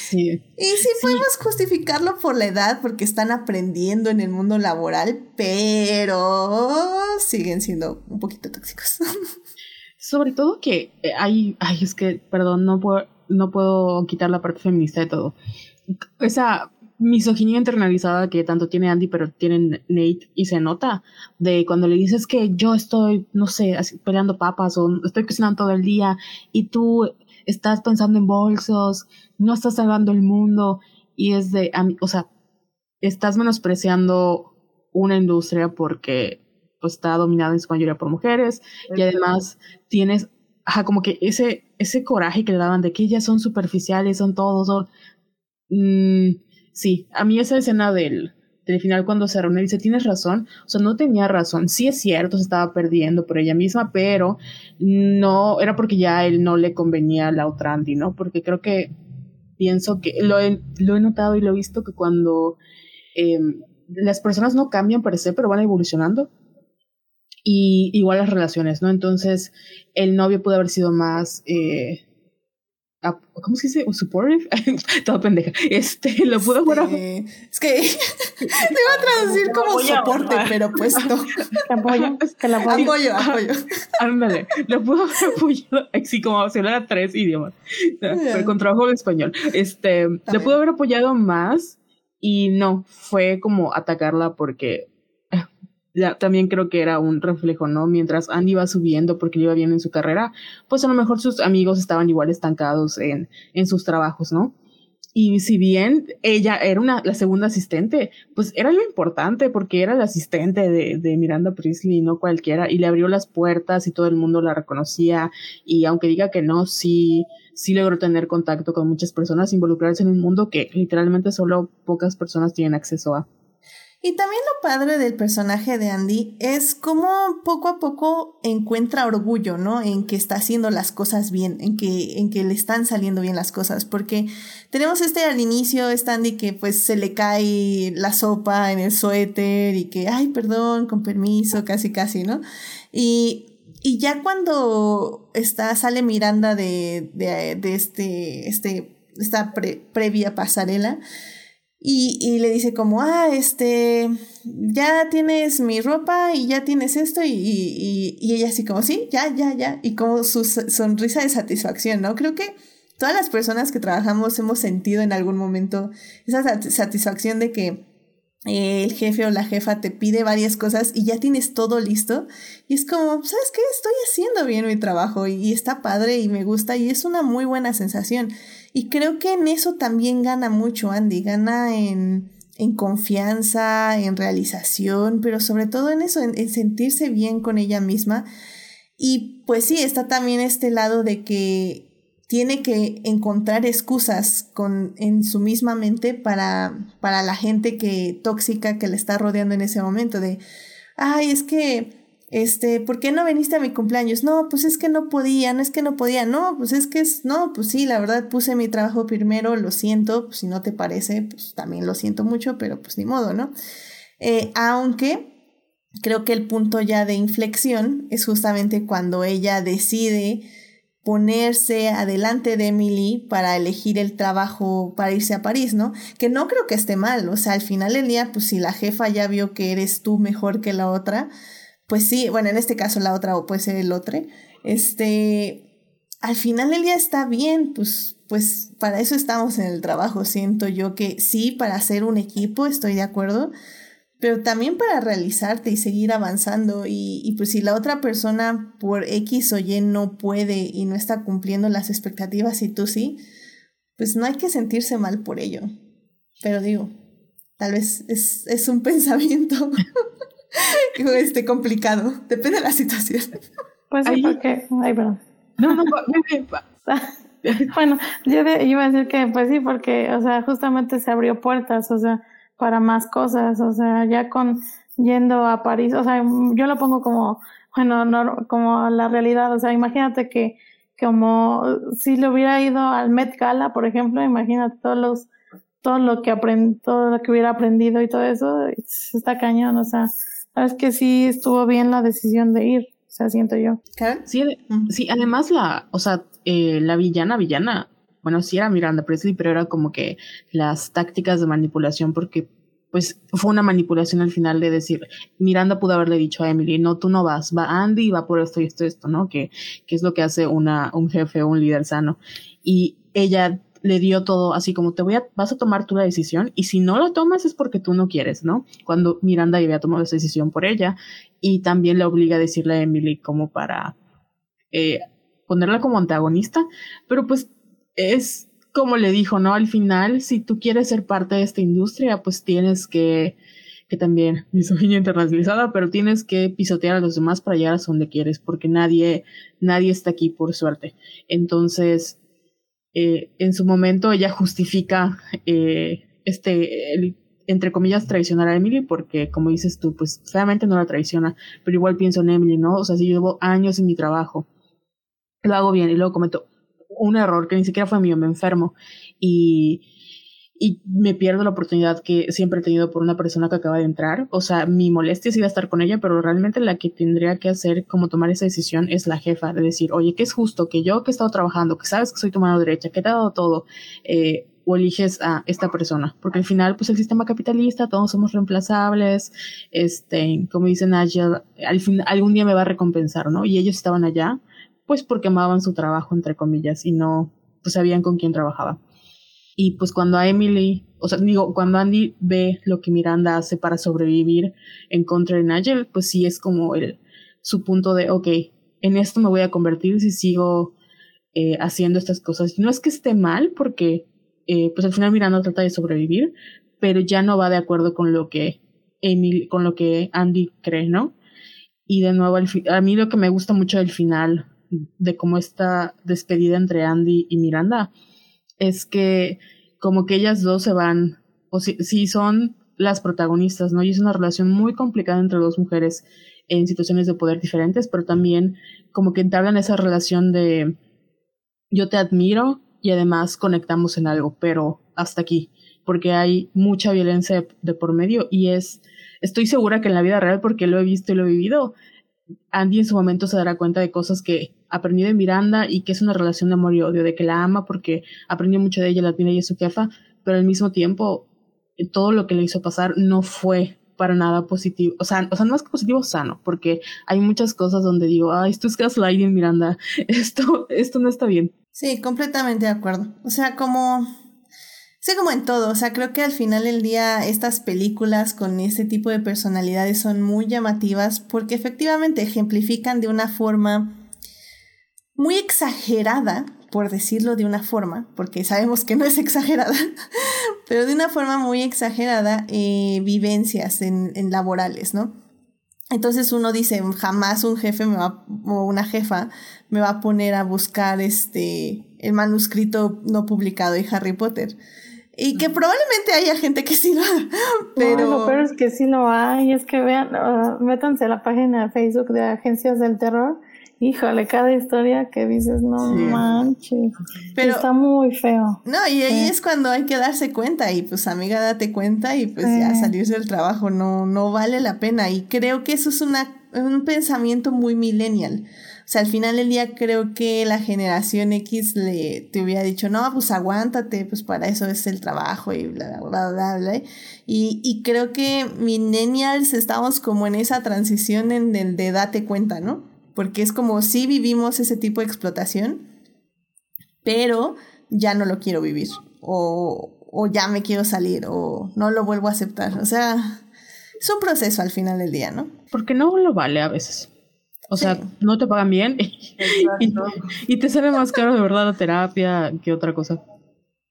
Sí. Y sí, podemos justificarlo por la edad, porque están aprendiendo en el mundo laboral, pero siguen siendo un poquito tóxicos. Sobre todo que eh, hay, ay, es que, perdón, no puedo, no puedo quitar la parte feminista de todo. Esa misoginia internalizada que tanto tiene Andy, pero tiene Nate, y se nota de cuando le dices que yo estoy, no sé, peleando papas o estoy cocinando todo el día y tú estás pensando en bolsos, no estás salvando el mundo y es de, o sea, estás menospreciando una industria porque pues, está dominada en su mayoría por mujeres y además tienes, ajá, como que ese, ese coraje que le daban de que ellas son superficiales, son todos, son... Mm, sí, a mí esa escena del, final cuando se reúne dice, tienes razón, o sea, no tenía razón, sí es cierto, se estaba perdiendo por ella misma, pero no, era porque ya a él no le convenía la otra Andy, ¿no? Porque creo que pienso que lo he, lo he notado y lo he visto que cuando em, las personas no cambian per se, pero van evolucionando. Y igual las relaciones, ¿no? Entonces, el novio puede haber sido más eh, ¿Cómo se dice? ¿Supportive? Todo pendeja. Este, lo pudo haber. Es que te iba a traducir como soporte, pero pues no. apoyo. Que la apoyo. Apoyo, apoyo. Ándale. Lo pudo haber apoyado, así como si hablara tres idiomas. Pero con trabajo de español. Este, lo pudo haber apoyado más y no, fue como atacarla porque ya, también creo que era un reflejo, ¿no? Mientras Andy iba subiendo porque le iba bien en su carrera, pues a lo mejor sus amigos estaban igual estancados en, en sus trabajos, ¿no? Y si bien ella era una, la segunda asistente, pues era lo importante porque era la asistente de, Miranda Priestley, no cualquiera, y le abrió las puertas y todo el mundo la reconocía. Y aunque diga que no, sí, sí logró tener contacto con muchas personas, involucrarse en un mundo que literalmente solo pocas personas tienen acceso a. Y también lo padre del personaje de Andy es cómo poco a poco encuentra orgullo, ¿no? En que está haciendo las cosas bien, en que, en que le están saliendo bien las cosas, porque tenemos este al inicio, este Andy que pues se le cae la sopa en el suéter y que, ay, perdón, con permiso, casi, casi, ¿no? Y, y ya cuando está, sale Miranda de, de, de este, este, esta previa pasarela, y, y, le dice como, ah, este, ya tienes mi ropa y ya tienes esto y, y, y, ella así como, sí, ya, ya, ya. Y como su sonrisa de satisfacción, ¿no? Creo que todas las personas que trabajamos hemos sentido en algún momento esa satisfacción de que el jefe o la jefa te pide varias cosas y ya tienes todo listo. Y es como, ¿sabes qué? Estoy haciendo bien mi trabajo y, y está padre y me gusta y es una muy buena sensación. Y creo que en eso también gana mucho Andy, gana en, en confianza, en realización, pero sobre todo en eso, en, sentirse bien con ella misma. Y pues sí, está también este lado de que tiene que encontrar excusas con, en su misma mente para, para la gente que tóxica que le está rodeando en ese momento de, ay, es que este, ¿por qué no viniste a mi cumpleaños? No, pues es que no podía, no es que no podía, no, pues es que es, no, pues sí, la verdad puse mi trabajo primero, lo siento, pues si no te parece, pues también lo siento mucho, pero pues ni modo, ¿no? Eh, aunque creo que el punto ya de inflexión es justamente cuando ella decide ponerse adelante de Emily para elegir el trabajo para irse a París, ¿no? Que no creo que esté mal, o sea, al final del día, pues si la jefa ya vio que eres tú mejor que la otra, pues sí, bueno, en este caso la otra o puede ser el otro, este, al final del día está bien, pues, pues para eso estamos en el trabajo, siento yo que sí, para hacer un equipo, estoy de acuerdo, pero también para realizarte y seguir avanzando y, y pues si la otra persona por X o Y no puede y no está cumpliendo las expectativas y tú sí, pues no hay que sentirse mal por ello. Pero digo, tal vez es, es un pensamiento este, complicado. Depende de la situación. Pues sí, porque. Ay, perdón. No, no, bueno, yo iba a decir que, pues sí, porque, o sea, justamente se abrió puertas, o sea, para más cosas, o sea, ya con yendo a París, o sea, yo lo pongo como, bueno, no, como la realidad, o sea, imagínate que como si le hubiera ido al Met Gala, por ejemplo, imagínate todos los, todo lo que aprend, todo lo que hubiera aprendido y todo eso, está cañón, o sea, Sabes que sí estuvo bien la decisión de ir, o sea, siento yo. Sí, sí, además la, o sea, eh, la villana, villana, bueno, sí era Miranda Presley, pero era como que las tácticas de manipulación, porque pues fue una manipulación al final de decir, Miranda pudo haberle dicho a Emily, no, tú no vas, va Andy va por esto y esto esto, ¿no? Que, es lo que hace una, un jefe un líder sano. Y ella le dio todo así como te voy a, vas a tomar tú la decisión y si no la tomas es porque tú no quieres, ¿no? Cuando Miranda había tomado esa decisión por ella y también le obliga a decirle a Emily como para eh, ponerla como antagonista, pero pues es como le dijo, ¿no? Al final, si tú quieres ser parte de esta industria, pues tienes que, que también, misoginia internacionalizada, pero tienes que pisotear a los demás para llegar a donde quieres, porque nadie, nadie está aquí por suerte. Entonces, eh, en su momento ella justifica eh, este, entre comillas, traicionar a Emily, porque como dices tú, pues feamente no la traiciona, pero igual pienso en Emily, ¿no? O sea, si yo llevo años en mi trabajo, lo hago bien y luego comento un error que ni siquiera fue mío, me enfermo y, y me pierdo la oportunidad que siempre he tenido por una persona que acaba de entrar. O sea, mi molestia es ir a estar con ella, pero realmente la que tendría que hacer como tomar esa decisión es la jefa, de decir, oye, que es justo que yo que he estado trabajando, que sabes que soy tu mano derecha, que te he dado todo, eh, o eliges a esta persona, porque al final, pues el sistema capitalista, todos somos reemplazables, este, como dice Nigel, al fin, algún día me va a recompensar, ¿no? Y ellos estaban allá, pues porque amaban su trabajo, entre comillas, y no, pues sabían con quién trabajaba. Y pues cuando a Emily, o sea, digo, cuando Andy ve lo que Miranda hace para sobrevivir en contra de Nigel, pues sí es como el, su punto de, ok, en esto me voy a convertir si sigo eh, haciendo estas cosas. No es que esté mal, porque eh, pues al final Miranda trata de sobrevivir, pero ya no va de acuerdo con lo que Emily, con lo que Andy cree, ¿no? Y de nuevo, a mí lo que me gusta mucho del final, de cómo está despedida entre Andy y Miranda, es que como que ellas dos se van, o si, si son las protagonistas, ¿no? Y es una relación muy complicada entre dos mujeres en situaciones de poder diferentes, pero también como que entablan esa relación de yo te admiro, y además conectamos en algo, pero hasta aquí, porque hay mucha violencia de, por medio y es, estoy segura que en la vida real, porque lo he visto y lo he vivido, Andy en su momento se dará cuenta de cosas que aprendió de Miranda y que es una relación de amor y odio, de que la ama porque aprendió mucho de ella, la tiene ella es su jefa, pero al mismo tiempo todo lo que le hizo pasar no fue para nada positivo, o sea, o sea, no es positivo sano, porque hay muchas cosas donde digo, ay, esto es gaslighting, Miranda, esto, esto no está bien. Sí, completamente de acuerdo. O sea, como... sé como en todo, o sea, creo que al final del día estas películas con este tipo de personalidades son muy llamativas porque efectivamente ejemplifican de una forma muy exagerada, por decirlo de una forma, porque sabemos que no es exagerada, pero de una forma muy exagerada eh, vivencias en, en laborales, ¿no? Entonces uno dice, jamás un jefe me va, o una jefa me va a poner a buscar este, el manuscrito no publicado de Harry Potter. Y que probablemente haya gente que sí lo haga, pero... No, lo peor es que sí lo hay, es que vean, uh, métanse a la página de Facebook de Agencias del Terror híjole, cada historia que dices, no manches. Pero, está muy feo. No, y ahí es cuando hay que darse cuenta y pues amiga, date cuenta y pues ya salirse del trabajo no, no vale la pena. Y creo que eso es una, un pensamiento muy millennial. O sea, al final del día creo que la generación X le te hubiera dicho, no, pues aguántate, pues para eso es el trabajo y bla, bla, bla, bla. Y, y creo que millennials estamos como en esa transición en el de date cuenta, ¿no? porque es como si vivimos ese tipo de explotación, pero ya no lo quiero vivir, o, o ya me quiero salir, o no lo vuelvo a aceptar. O sea, es un proceso al final del día, ¿no? Porque no lo vale a veces. O sea, no te pagan bien y, y, te sale más caro de verdad la terapia que otra cosa.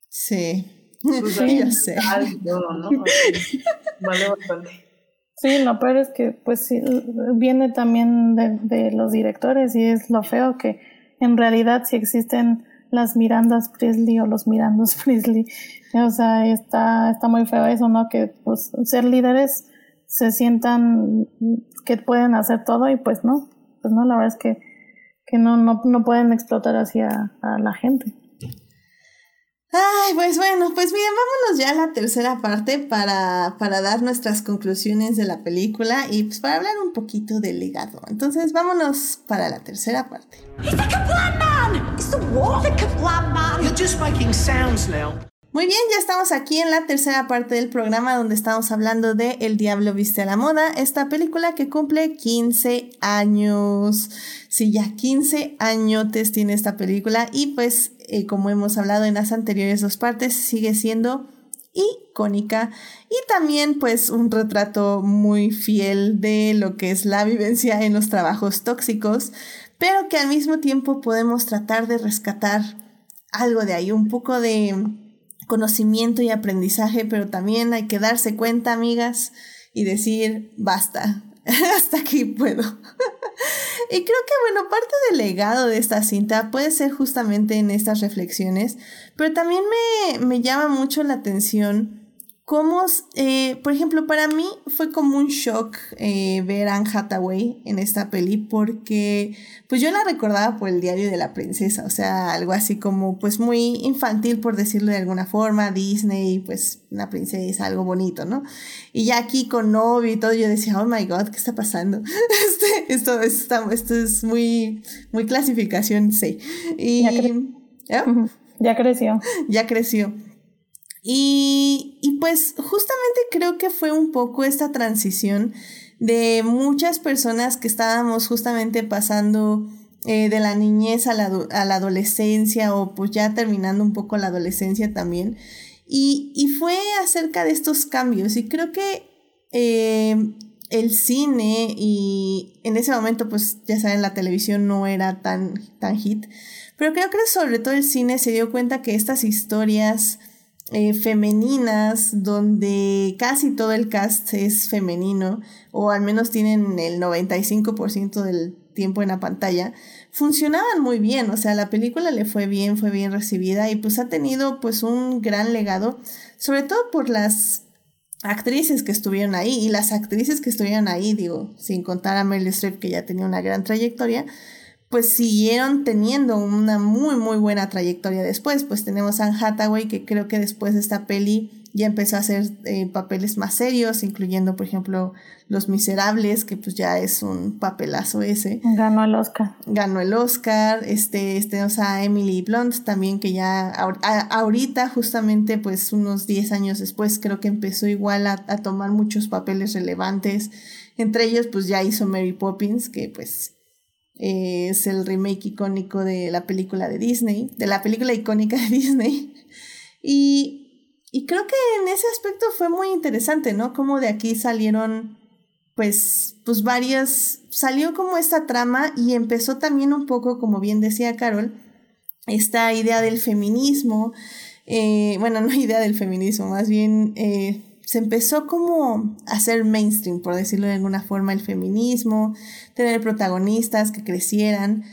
Sí, pues sí, ya sé. Vale bastante. Sí, lo peor es que pues sí, viene también de, de, los directores y es lo feo que en realidad si existen las Mirandas Priestley o los Mirandos Priestley, o sea, está, está muy feo eso, ¿no? Que pues ser líderes se sientan que pueden hacer todo y pues no, pues no, la verdad es que, que no, no, no pueden explotar así a la gente. Ay, pues bueno, pues bien, vámonos ya a la tercera parte para, para dar nuestras conclusiones de la película y pues para hablar un poquito del legado. Entonces vámonos para la tercera parte. Muy bien, ya estamos aquí en la tercera parte del programa donde estamos hablando de El Diablo Viste a la Moda, esta película que cumple 15 años. Sí, ya 15 añotes tiene esta película y pues eh, como hemos hablado en las anteriores dos partes, sigue siendo icónica y también pues un retrato muy fiel de lo que es la vivencia en los trabajos tóxicos, pero que al mismo tiempo podemos tratar de rescatar algo de ahí, un poco de conocimiento y aprendizaje, pero también hay que darse cuenta, amigas, y decir, basta, hasta aquí puedo. y creo que, bueno, parte del legado de esta cinta puede ser justamente en estas reflexiones, pero también me, me llama mucho la atención cómo, eh, por ejemplo, para mí fue como un shock eh, ver a Anne Hathaway en esta peli porque pues yo la recordaba por el diario de la princesa, o sea, algo así como pues muy infantil por decirlo de alguna forma, Disney, pues una princesa, algo bonito, ¿no? Y ya aquí con novio y todo, yo decía, oh my god, ¿qué está pasando? Este, esto, esto, esto es muy, muy clasificación sí Y, ya, ya creció. Ya creció. Y, y pues justamente creo que fue un poco esta transición de muchas personas que estábamos justamente pasando eh, de la niñez a la, a la, adolescencia o pues ya terminando un poco la adolescencia también. Y, y fue acerca de estos cambios y creo que eh, el cine y en ese momento pues ya saben la televisión no era tan, tan hit, pero creo que sobre todo el cine se dio cuenta que estas historias eh, femeninas donde casi todo el cast es femenino o al menos tienen el 95% del tiempo en la pantalla, funcionaban muy bien, o sea, la película le fue bien, fue bien recibida y pues ha tenido pues un gran legado, sobre todo por las actrices que estuvieron ahí y las actrices que estuvieron ahí, digo, sin contar a Meryl Streep que ya tenía una gran trayectoria, pues siguieron teniendo una muy muy buena trayectoria después. Pues tenemos a Anne Hathaway que creo que después de esta peli ya empezó a hacer eh, papeles más serios, incluyendo por ejemplo Los Miserables, que pues ya es un papelazo ese. Ganó el Oscar. Ganó el Oscar. Este, tenemos a Emily Blunt también que ya ahorita justamente pues unos 10 años después creo que empezó igual a, a tomar muchos papeles relevantes. Entre ellos pues ya hizo Mary Poppins, que pues es el remake icónico de la película de Disney, de la película icónica de Disney. Y, y creo que en ese aspecto fue muy interesante, ¿no? Como de aquí salieron, pues, pues varias, salió como esta trama y empezó también un poco, como bien decía Carol, esta idea del feminismo, eh, bueno, no idea del feminismo, más bien eh, se empezó como a hacer mainstream, por decirlo de alguna forma, el feminismo, tener protagonistas que crecieran.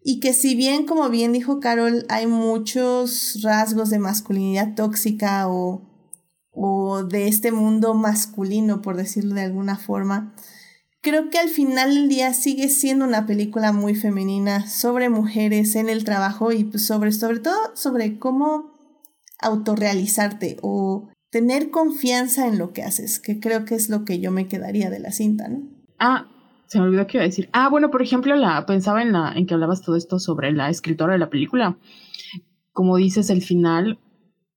Y que si bien, como bien dijo Carol, hay muchos rasgos de masculinidad tóxica o, o de este mundo masculino, por decirlo de alguna forma, creo que al final del día sigue siendo una película muy femenina sobre mujeres en el trabajo y pues sobre, sobre todo sobre cómo autorrealizarte o tener confianza en lo que haces, que creo que es lo que yo me quedaría de la cinta, ¿no? Ah, se me olvidó que iba a decir. Ah, bueno, por ejemplo, la pensaba en la en que hablabas todo esto sobre la escritora de la película. Como dices, el final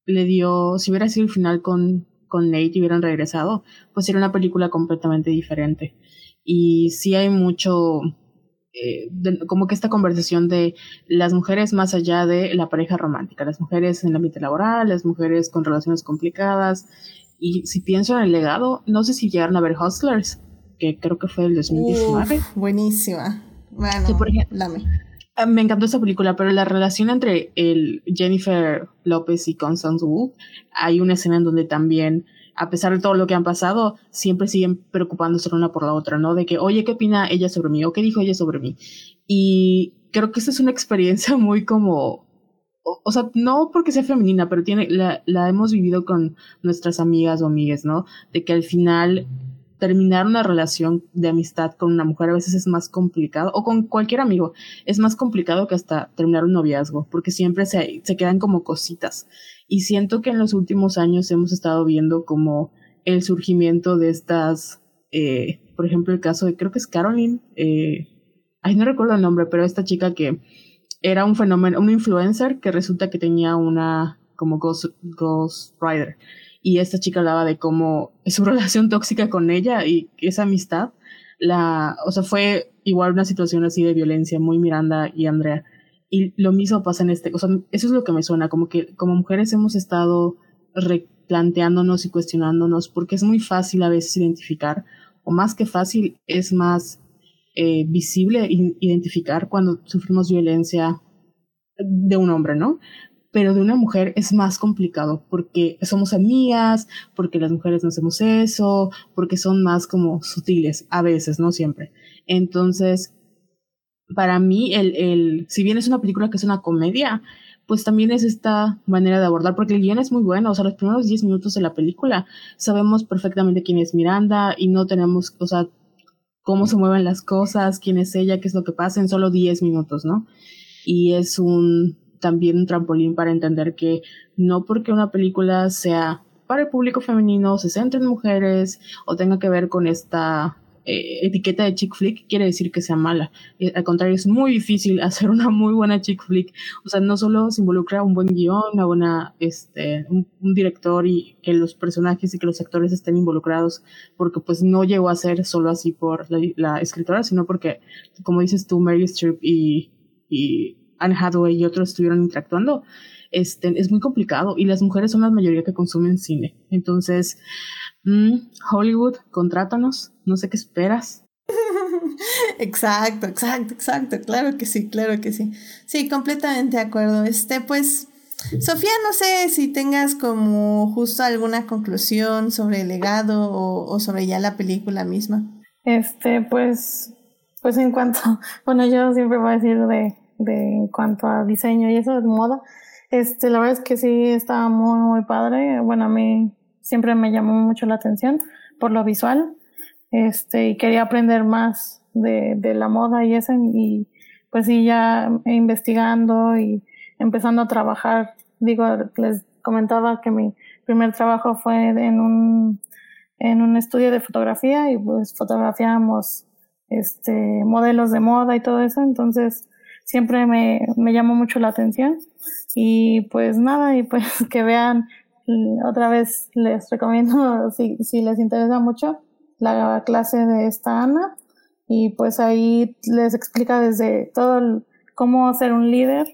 le dio, si hubiera sido el final con con Nate y hubieran regresado, pues sería una película completamente diferente. Y sí hay mucho eh, como que esta conversación de las mujeres más allá de la pareja romántica, las mujeres en el ambiente laboral, las mujeres con relaciones complicadas. Y si pienso en el legado, no sé si llegaron a ver Hustlers, que creo que fue el 2019. buenísima. Bueno, ah, me encantó esa película, pero la relación entre el Jennifer López y Constance Wu, hay una escena en donde también a pesar de todo lo que han pasado, siempre siguen preocupándose una por la otra, ¿no? De que, oye, ¿qué opina ella sobre mí? ¿O qué dijo ella sobre mí? Y creo que esa es una experiencia muy como, o, sea, no porque sea femenina, pero tiene, la, la hemos vivido con nuestras amigas o amigues, ¿no? De que al final terminar una relación de amistad con una mujer a veces es más complicado, o con cualquier amigo, es más complicado que hasta terminar un noviazgo, porque siempre se, se quedan como cositas. Y siento que en los últimos años hemos estado viendo como el surgimiento de estas, eh, por ejemplo, el caso de, creo que es Caroline, eh, ay, no recuerdo el nombre, pero esta chica que era un fenómeno, un influencer que resulta que tenía una como Ghost, Ghost Rider. Y esta chica hablaba de cómo su relación tóxica con ella y esa amistad, la, o sea, fue igual una situación así de violencia, muy Miranda y Andrea. Y lo mismo pasa en este, o sea, eso es lo que me suena, como que como mujeres hemos estado replanteándonos y cuestionándonos porque es muy fácil a veces identificar, o más que fácil, es más eh, visible identificar cuando sufrimos violencia de un hombre, ¿no? Pero de una mujer es más complicado porque somos amigas, porque las mujeres no hacemos eso, porque son más como sutiles, a veces, no siempre. Entonces, para mí, el, el, si bien es una película que es una comedia, pues también es esta manera de abordar, porque el guion es muy bueno, o sea, los primeros 10 minutos de la película sabemos perfectamente quién es Miranda y no tenemos, o sea, cómo se mueven las cosas, quién es ella, qué es lo que pasa en solo 10 minutos, ¿no? Y es un también un trampolín para entender que no porque una película sea para el público femenino, se centre en mujeres o tenga que ver con esta eh, etiqueta de chick flick quiere decir que sea mala. Eh, al contrario, es muy difícil hacer una muy buena chick flick. O sea, no solo se involucra un buen guion, una buena, este, un, director y que los personajes y que los actores estén involucrados, porque pues no llegó a ser solo así por la, escritora, sino porque, como dices tú, Mary Streep y, y Anne Hathaway y otros estuvieron interactuando. Este, es muy complicado y las mujeres son la mayoría que consumen cine. Entonces, mm, Hollywood, contrátanos, no sé qué esperas. exacto, exacto, exacto, claro que sí, claro que sí. Sí, completamente de acuerdo. Este, pues, Sofía, no sé si tengas como justo alguna conclusión sobre el legado o, sobre ya la película misma. Este, pues, pues en cuanto, bueno, yo siempre voy a decir de, de en cuanto a diseño y eso de moda, este, la verdad es que sí estaba muy, muy padre. Bueno, a mí siempre me llamó mucho la atención por lo visual. Este, y quería aprender más de, de la moda y eso. Y pues sí, ya investigando y empezando a trabajar. Digo, les comentaba que mi primer trabajo fue en un, en un estudio de fotografía y pues fotografiábamos este, modelos de moda y todo eso. Entonces, siempre me, me llamó mucho la atención. Y pues nada, y pues que vean, otra vez les recomiendo, si, si les interesa mucho, la clase de esta Ana. Y pues ahí les explica desde todo cómo ser un líder,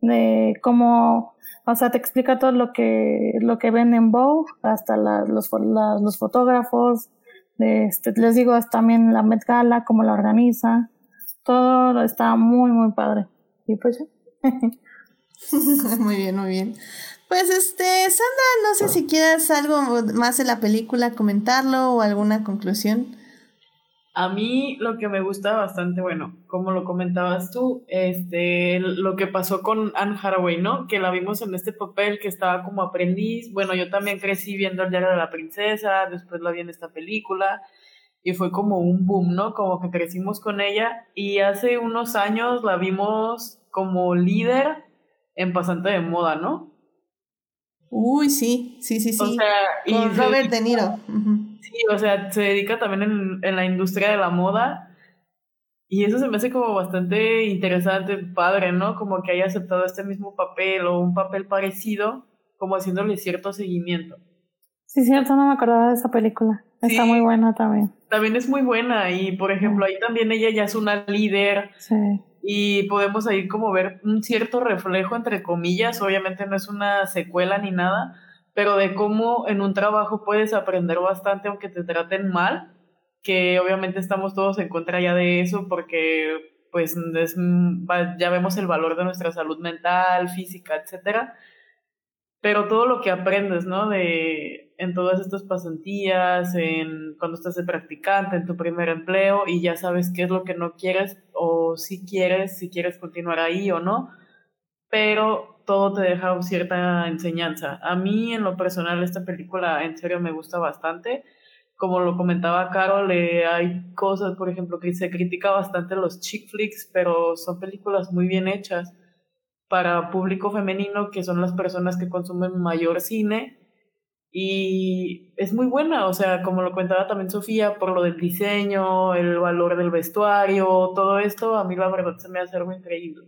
de cómo, o sea, te explica todo lo que, lo que ven en Vogue, hasta la, los, los fotógrafos, este, les digo, también la Met Gala, cómo la organiza, todo está muy, muy padre. Y pues muy bien, muy bien. Pues este, Sandra, no sé si quieres algo más de la película, comentarlo o alguna conclusión. A mí lo que me gusta bastante, bueno, como lo comentabas tú, este, lo que pasó con Anne Hathaway, ¿no? Que la vimos en este papel que estaba como aprendiz. Bueno, yo también crecí viendo el diario de la princesa, después la vi en esta película y fue como un boom, ¿no? Como que crecimos con ella y hace unos años la vimos como líder en pasante de moda, ¿no? Uy, sí, sí, sí, sí. O sea, y Robert De Niro. Sí, o sea, se dedica también en, en la industria de la moda. Y eso se me hace como bastante interesante, padre, ¿no? Como que haya aceptado este mismo papel o un papel parecido, como haciéndole cierto seguimiento. Sí, cierto, no me acordaba de esa película. Está muy buena también. También es muy buena y, por ejemplo, ahí también ella ya es una líder. Sí. Y podemos ahí como ver un cierto reflejo, entre comillas, obviamente no es una secuela ni nada, pero de cómo en un trabajo puedes aprender bastante aunque te traten mal, que obviamente estamos todos en contra ya de eso porque pues ya vemos el valor de nuestra salud mental, física, etcétera pero todo lo que aprendes, ¿no? De, en todas estas pasantías, en cuando estás de practicante, en tu primer empleo y ya sabes qué es lo que no quieres o si quieres, si quieres continuar ahí o no, pero todo te deja cierta enseñanza. A mí en lo personal esta película en serio me gusta bastante. Como lo comentaba Carol, eh, hay cosas, por ejemplo, que se critica bastante los chick flicks, pero son películas muy bien hechas para público femenino, que son las personas que consumen mayor cine. Y es muy buena, o sea, como lo comentaba también Sofía, por lo del diseño, el valor del vestuario, todo esto, a mí la verdad se me hace algo increíble.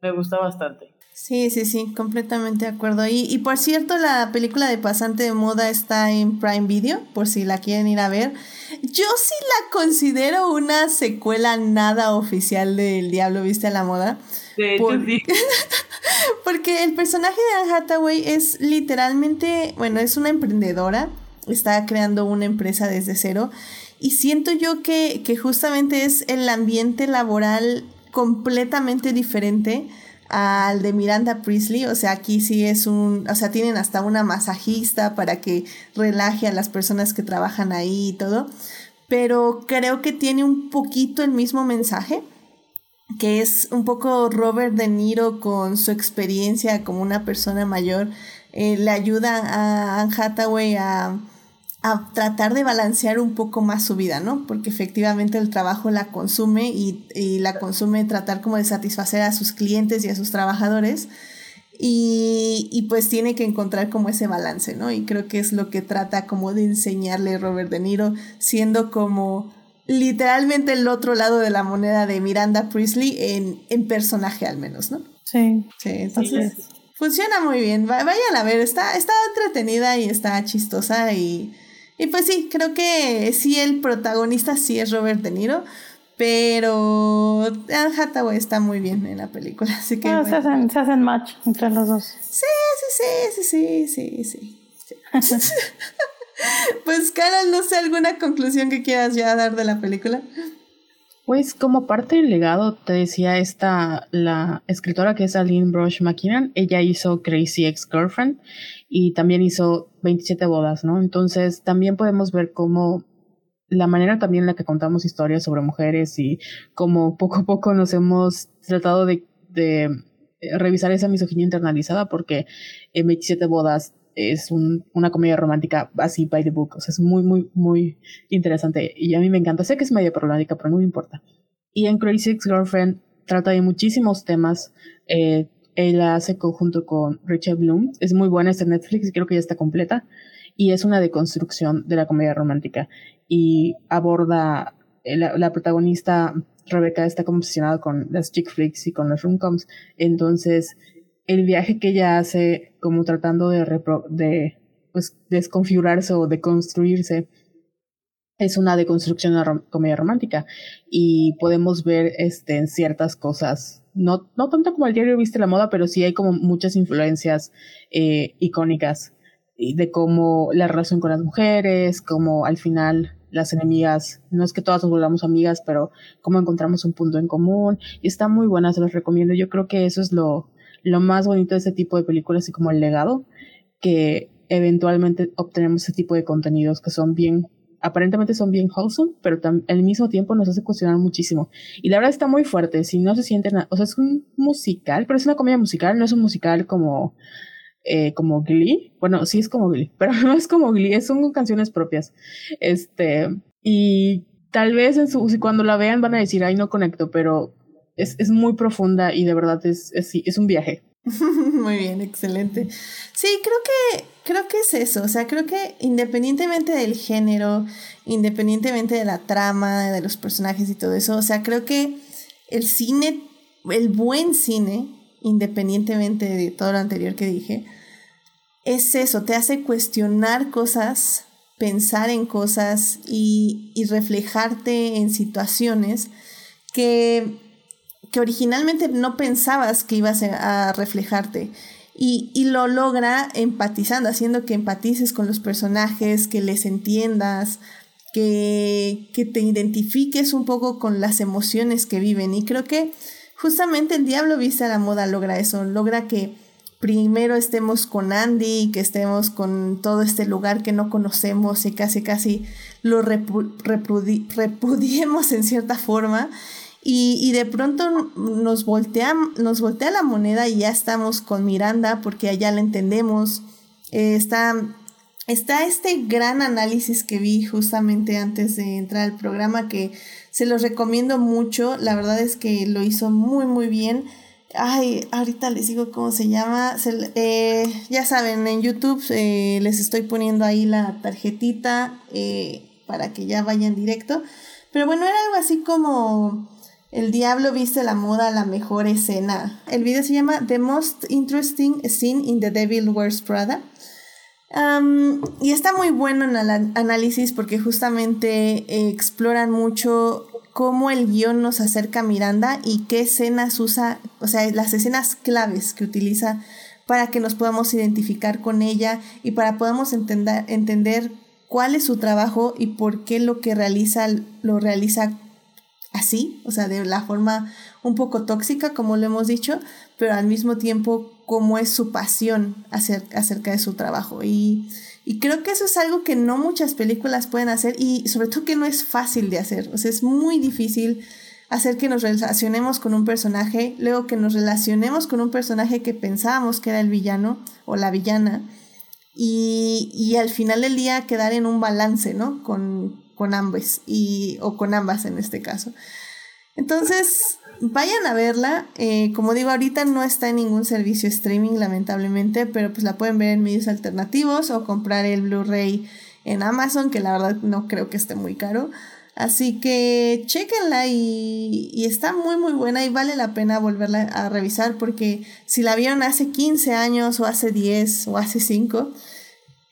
Me gusta bastante. Sí, sí, sí, completamente de acuerdo. Y, y por cierto, la película de Pasante de Moda está en Prime Video, por si la quieren ir a ver. Yo sí la considero una secuela nada oficial del Diablo Viste a la Moda. porque el personaje de Anne Hathaway es literalmente, bueno, es una emprendedora, está creando una empresa desde cero y siento yo que, que justamente es el ambiente laboral completamente diferente al de Miranda Priestley, o sea, aquí sí es un, o sea, tienen hasta una masajista para que relaje a las personas que trabajan ahí y todo, pero creo que tiene un poquito el mismo mensaje que es un poco Robert De Niro con su experiencia como una persona mayor, eh, le ayuda a Anne Hathaway a, a, tratar de balancear un poco más su vida, ¿no? Porque efectivamente el trabajo la consume y, y la consume tratar como de satisfacer a sus clientes y a sus trabajadores. Y, y, pues tiene que encontrar como ese balance, ¿no? Y creo que es lo que trata como de enseñarle Robert De Niro, siendo como literalmente el otro lado de la moneda de Miranda Priestley en, en personaje al menos, ¿no? Sí. Sí, entonces funciona muy bien. Vayan a ver, está, está entretenida y está chistosa y, y pues sí, creo que sí el protagonista sí es Robert De Niro, pero Anne Hathaway está muy bien en la película, así que... Bueno, se, hacen, se hacen match entre los dos. Sí, sí, sí, sí, sí, sí, sí. sí. pues, Carol, no sé, ¿alguna conclusión que quieras ya dar de la película? Pues como parte del legado, te decía esta, la escritora que es Aline Brosh McKinnon, ella hizo Crazy Ex-Girlfriend y también hizo 27 bodas, ¿no? Entonces también podemos ver cómo la manera también en la que contamos historias sobre mujeres y cómo poco a poco nos hemos tratado de, de revisar esa misoginia internalizada porque en 27 bodas es un, una comedia romántica así by the book, o sea, es muy, muy, muy interesante y a mí me encanta, sé que es media problemática, pero no me importa. Y en Crazy Ex-Girlfriend trata de muchísimos temas, eh, ella hace conjunto con Richard Bloom, es muy buena, está en Netflix creo que ya está completa, y es una deconstrucción de la comedia romántica. Y aborda, la, la protagonista Rebecca está como obsesionada con las chick flicks y con los rom-coms, entonces el viaje que ella hace como tratando de, repro de pues, desconfigurarse o de construirse es una deconstrucción de la comedia romántica y podemos ver este, en ciertas cosas, no, no tanto como el diario Viste la Moda, pero sí hay como muchas influencias eh, icónicas de cómo la relación con las mujeres, como al final las enemigas, no es que todas nos volvamos amigas, pero cómo encontramos un punto en común. Y está muy buena, se los recomiendo. Yo creo que eso es lo, lo más bonito de ese tipo de películas y como el legado, que eventualmente obtenemos ese tipo de contenidos que son bien, aparentemente son bien wholesome, pero al mismo tiempo nos hace cuestionar muchísimo. Y la verdad está muy fuerte, si no se sienten, o sea, es un musical, pero es una comedia musical, no es un musical como, eh, como Glee. Bueno, sí es como Glee, pero no es como Glee, son canciones propias. Este, y tal vez en su, cuando la vean van a decir, ay, no conecto, pero es, es muy profunda y de verdad es, es, es un viaje. Muy bien, excelente. Sí, creo que, creo que es eso. O sea, creo que independientemente del género, independientemente de la trama, de los personajes y todo eso, o sea, creo que el cine, el buen cine, independientemente de todo lo anterior que dije, es eso, te hace cuestionar cosas, pensar en cosas y, y reflejarte en situaciones que que originalmente no pensabas que ibas a reflejarte. Y, y, lo logra empatizando, haciendo que empatices con los personajes, que les entiendas, que, que te identifiques un poco con las emociones que viven. Y creo que justamente el Diablo Viste a la Moda logra eso, logra que primero estemos con Andy, que estemos con todo este lugar que no conocemos y casi casi lo repu repudiemos en cierta forma y, de pronto nos voltea, nos voltea la moneda y ya estamos con Miranda porque allá la entendemos. Eh, está, está este gran análisis que vi justamente antes de entrar al programa que se los recomiendo mucho. La verdad es que lo hizo muy, muy bien. Ay, ahorita les digo cómo se llama. Eh, ya saben, en YouTube eh, les estoy poniendo ahí la tarjetita para que ya vayan directo. Pero bueno, era algo así como el diablo viste la moda, la mejor escena. El video se llama The Most Interesting Scene in The Devil Wears Prada. Y está muy bueno en el análisis porque justamente eh, exploran mucho cómo el guion nos acerca a Miranda y qué escenas usa, o sea, las escenas claves que utiliza para que nos podamos identificar con ella y para podamos entender, entender cuál es su trabajo y por qué lo que realiza lo realiza así, o sea, de la forma un poco tóxica, como lo hemos dicho, pero al mismo tiempo cómo es su pasión acerca, acerca de su trabajo. Y, y, creo que eso es algo que no muchas películas pueden hacer y sobre todo que no es fácil de hacer, o sea, es muy difícil hacer que nos relacionemos con un personaje, luego que nos relacionemos con un personaje que pensábamos que era el villano o la villana, y, y al final del día quedar en un balance, ¿no? Con, con ambas, y, o con ambas en este caso. Entonces, vayan a verla. Eh, como digo, ahorita no está en ningún servicio streaming, lamentablemente, pero pues la pueden ver en medios alternativos o comprar el Blu-ray en Amazon, que la verdad no creo que esté muy caro. Así que chequenla y, y, está muy muy buena y vale la pena volverla a revisar porque si la vieron hace 15 años o hace 10 o hace 5,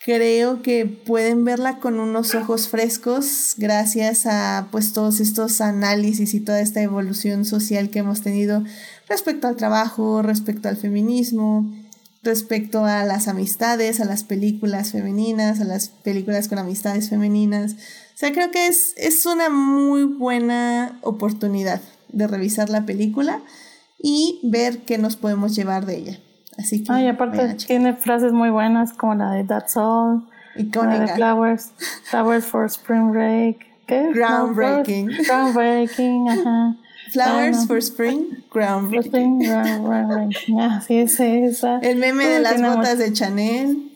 creo que pueden verla con unos ojos frescos gracias a pues todos estos análisis y toda esta evolución social que hemos tenido respecto al trabajo, respecto al feminismo, respecto a las amistades, a las películas femeninas, a las películas con amistades femeninas o sea, creo que es, es una muy buena oportunidad de revisar la película y ver qué nos podemos llevar de ella. Así que. Ay, aparte tiene frases muy buenas como la de That's All. La de Flowers, Flowers for Spring Break. ¿Qué? Groundbreaking. groundbreaking, ajá. Flowers for Spring, Groundbreaking. groundbreaking. Ah, sí, sí, esa. El meme de las botas de Chanel.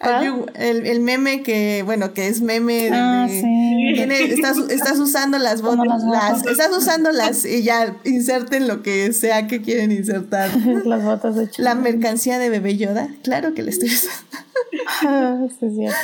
El, el, meme que, bueno, que es meme de, ah, sí. estás, estás, usando las botas, las, estás usando las, y ya inserten lo que sea que quieren insertar. las botas de La mercancía de bebé Yoda, claro que le estoy usando. sí, es cierto.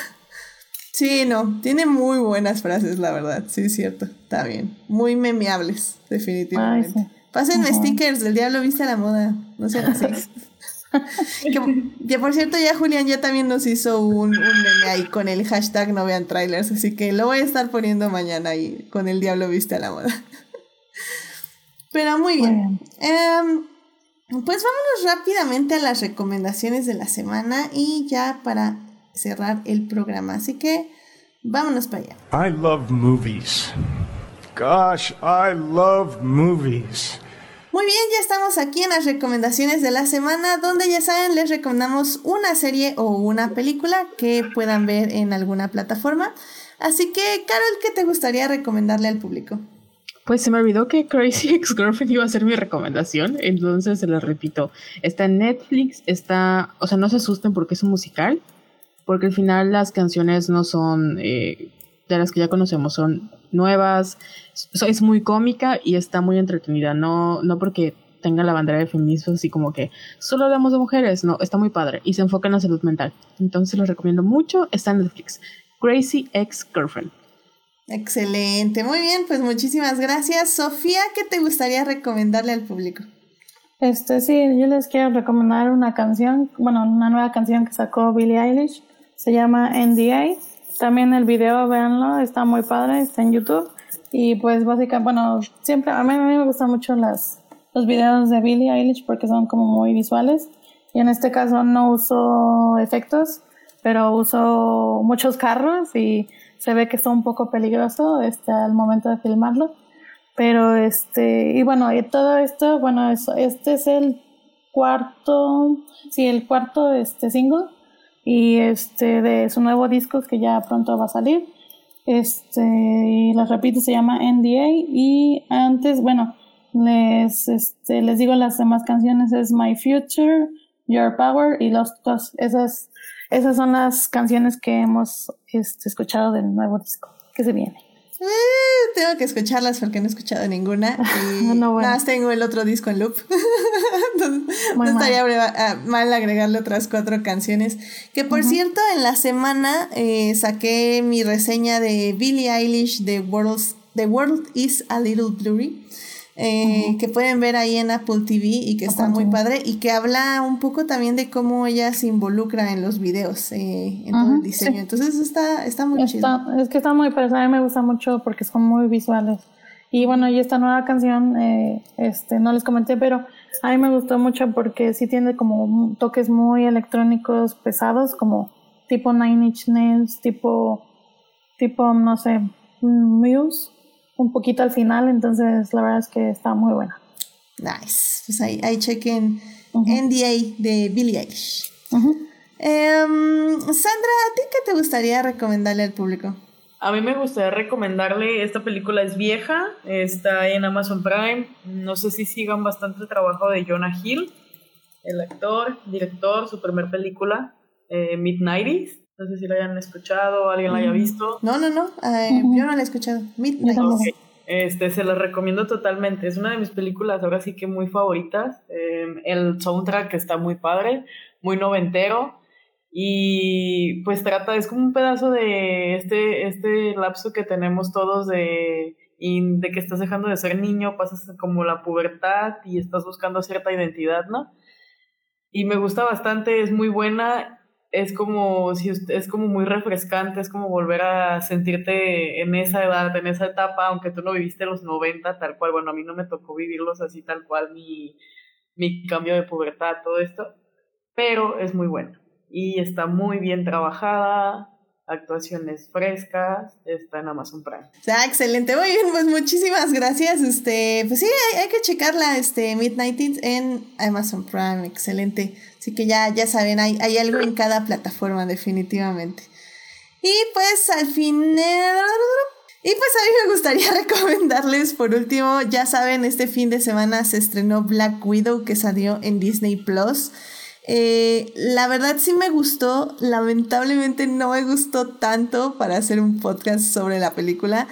Sí, no, tiene muy buenas frases, la verdad, sí, es cierto, está bien. Muy memeables, definitivamente. Ay, sí. Pásenme stickers del diablo viste a la moda, no sean así. que, por cierto, ya Julián ya también nos hizo un, meme ahí con el hashtag no vean trailers, así que lo voy a estar poniendo mañana ahí con el diablo viste a la moda. Pero muy bien. Em, pues vámonos rápidamente a las recomendaciones de la semana y ya para cerrar el programa. Así que vámonos para allá. I love movies. Gosh, I love movies. Muy bien, ya estamos aquí en las recomendaciones de la semana, donde ya saben, les recomendamos una serie o una película que puedan ver en alguna plataforma. Así que, Carol, ¿qué te gustaría recomendarle al público? Pues se me olvidó que Crazy Ex-Girlfriend iba a ser mi recomendación, entonces se lo repito. Está en Netflix, está, o sea, no se asusten porque es un musical, porque al final las canciones no son eh, de las que ya conocemos, son nuevas, es muy cómica y está muy entretenida, no, no porque tenga la bandera de feminismo así como que solo hablamos de mujeres, no, está muy padre y se enfoca en la salud mental. Entonces lo recomiendo mucho, está en Netflix. Crazy Ex Girlfriend. Excelente, muy bien, pues muchísimas gracias. Sofía, ¿qué te gustaría recomendarle al público? Este, sí, yo les quiero recomendar una canción, bueno, una nueva canción que sacó Billie Eilish, se llama NDA también el video, véanlo, está muy padre, está en YouTube. Y pues básicamente, bueno, siempre, a mí, a mí me gustan mucho las, los videos de Billie Eilish porque son como muy visuales. Y en este caso no uso efectos, pero uso muchos carros y se ve que está un poco peligroso este, al momento de filmarlo. Pero este, y bueno, y todo esto, bueno, este es el cuarto, sí, el cuarto este single y este de su nuevo disco que ya pronto va a salir. Este, y les repito, se llama NDA y antes, bueno, les este, les digo las demás canciones es My Future, Your Power y Lost Cause. Esas esas son las canciones que hemos este, escuchado del nuevo disco que se viene. Eh, tengo que escucharlas porque no he escuchado ninguna. Y no, bueno. tengo el otro disco en loop. no estaría ah, mal. agregarle otras cuatro canciones. Que por cierto, en la semana eh, saqué mi reseña de Billie Eilish, The, World's, The World is a Little Blurry eh, que pueden ver ahí en Apple TV y que está muy padre y que habla un poco también de cómo ella se involucra en los videos, eh, en todo el diseño. Entonces está, está muy chido. Es que está muy padre, a mí me gusta mucho porque son muy visuales. Y bueno, y esta nueva canción, eh, este, no les comenté, pero a mí me gustó mucho porque sí tiene como toques muy electrónicos pesados, como tipo Nine Inch Nails, tipo, tipo, no sé, Muse un poquito al final, entonces la verdad es que está muy buena. Nice. Pues ahí, ahí chequen NDA de Billie Eilish. Em, Sandra, ¿a ti qué te gustaría recomendarle al público? a mí me gustaría recomendarle, esta película es vieja, está en Amazon Prime, no sé si sigan bastante el trabajo de Jonah Hill, el actor, director, su primer película, eh, Midnighties, no sé si la hayan escuchado, alguien la haya Mm. visto. No, no, no, eh, yo no la he escuchado. Midnight. tampoco. Ok, Este, se la recomiendo totalmente. Es una de mis películas ahora sí que muy favoritas. Eh, el soundtrack está muy padre, muy noventero. Y pues trata, es como un pedazo de este, este lapso que tenemos todos de, y de que estás dejando de ser niño, pasas como la pubertad y estás buscando cierta identidad, ¿no? Y me gusta bastante, es muy buena es como si es como muy refrescante, es como volver a sentirte en esa edad, en esa etapa, aunque tú no viviste los 90 tal cual, bueno, a mí no me tocó vivirlos así tal cual, mi, mi cambio de pubertad, todo esto, pero es muy buena y está muy bien trabajada, actuaciones frescas, está en Amazon Prime. Ah, excelente. Muy bien, pues muchísimas gracias. Este, pues sí, hay, hay que checarla, este, Midnight en Amazon Prime. Excelente. Así que ya, ya saben, hay, hay algo en cada plataforma, definitivamente. Y pues al final. Y pues a mí me gustaría recomendarles, por último, ya saben, este fin de semana se estrenó Black Widow que salió en Disney Plus. Eh, la verdad sí me gustó, lamentablemente no me gustó tanto para hacer un podcast sobre la película,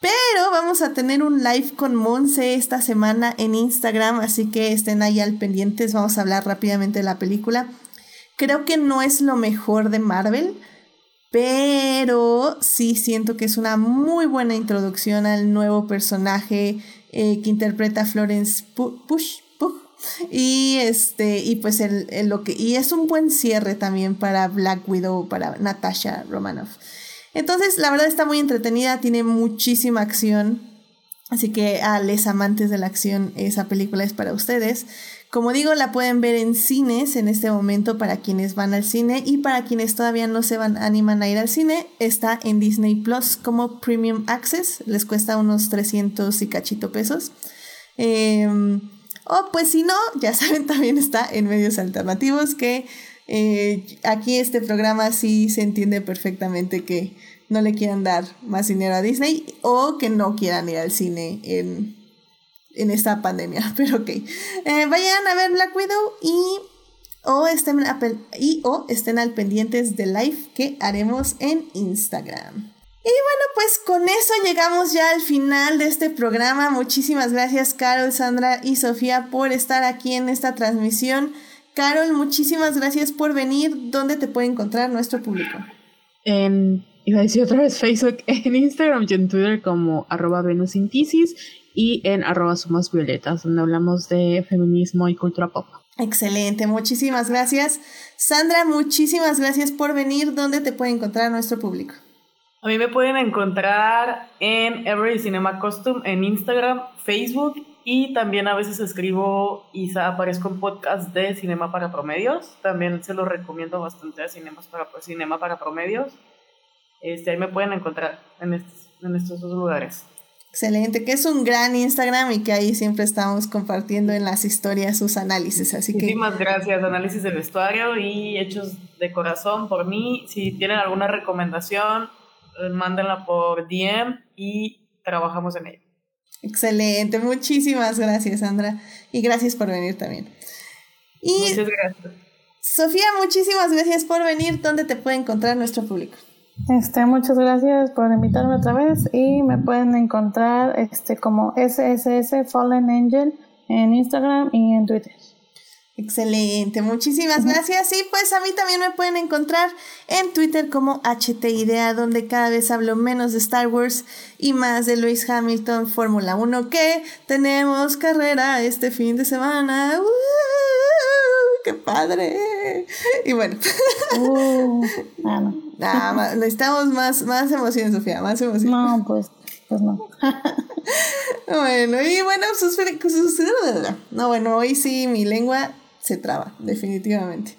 pero vamos a tener un live con Monse esta semana en Instagram, así que estén ahí al pendientes, vamos a hablar rápidamente de la película. Creo que no es lo mejor de Marvel, pero sí siento que es una muy buena introducción al nuevo personaje eh, que interpreta Florence Pu- Push. Y este, y pues el, lo que, y es un buen cierre también para Black Widow, para Natasha Romanoff. Entonces, la verdad está muy entretenida, tiene muchísima acción. Así que a los amantes de la acción, esa película es para ustedes. Como digo, la pueden ver en cines en este momento para quienes van al cine y para quienes todavía no se van animan a ir al cine, está en Disney Plus como Premium Access, les cuesta unos 300 y cachito pesos. Eh, o pues si no, ya saben, también está en medios alternativos que eh, aquí este programa sí se entiende perfectamente que no le quieran dar más dinero a Disney o que no quieran ir al cine en, en esta pandemia. Pero ok. Eh, vayan a ver Black Widow y o, estén, y o estén al pendientes del live que haremos en Instagram. Y bueno, pues con eso llegamos ya al final de este programa. Muchísimas gracias Carol, Sandra y Sofía por estar aquí en esta transmisión. Carol, muchísimas gracias por venir. ¿Dónde te puede encontrar nuestro público? En, iba a decir otra vez Facebook, en Instagram y en Twitter como arroba venusintisis y en arroba somos violetas, donde hablamos de feminismo y cultura pop. Excelente, muchísimas gracias. Sandra, muchísimas gracias por venir. ¿Dónde te puede encontrar nuestro público? A mí me pueden encontrar en Every Cinema Costume en Instagram, Facebook y también a veces escribo y aparezco en podcast de Cinema para Promedios. También se los recomiendo bastante a Cinemas para, Cinema para Promedios. Este, ahí me pueden encontrar en estos, en estos dos lugares. Excelente, que es un gran Instagram y que ahí siempre estamos compartiendo en las historias sus análisis. Así que Muchísimas gracias, análisis de vestuario y hechos de corazón por mí. Si tienen alguna recomendación, mándenla por DM y trabajamos en ello. excelente, muchísimas gracias, Sandra. Y gracias por venir también. Y Muchas gracias. Sofía, muchísimas gracias por venir. ¿Dónde te puede encontrar nuestro público? Este, muchas gracias por invitarme otra vez y me pueden encontrar este como SSS Fallen Angel en Instagram y en Twitter. Excelente, muchísimas gracias. Y pues a mí también me pueden encontrar en Twitter como HT Idea, donde cada vez hablo menos de Star Wars y más de Lewis Hamilton Fórmula 1, que tenemos carrera este fin de semana. ¡Uh! ¡Qué padre! Y bueno, Uh, nada más, necesitamos más, más emoción, Sofía, más emoción. No, pues, pues no. Bueno, y bueno, sus, sus- No, bueno, hoy sí mi lengua se traba, definitivamente.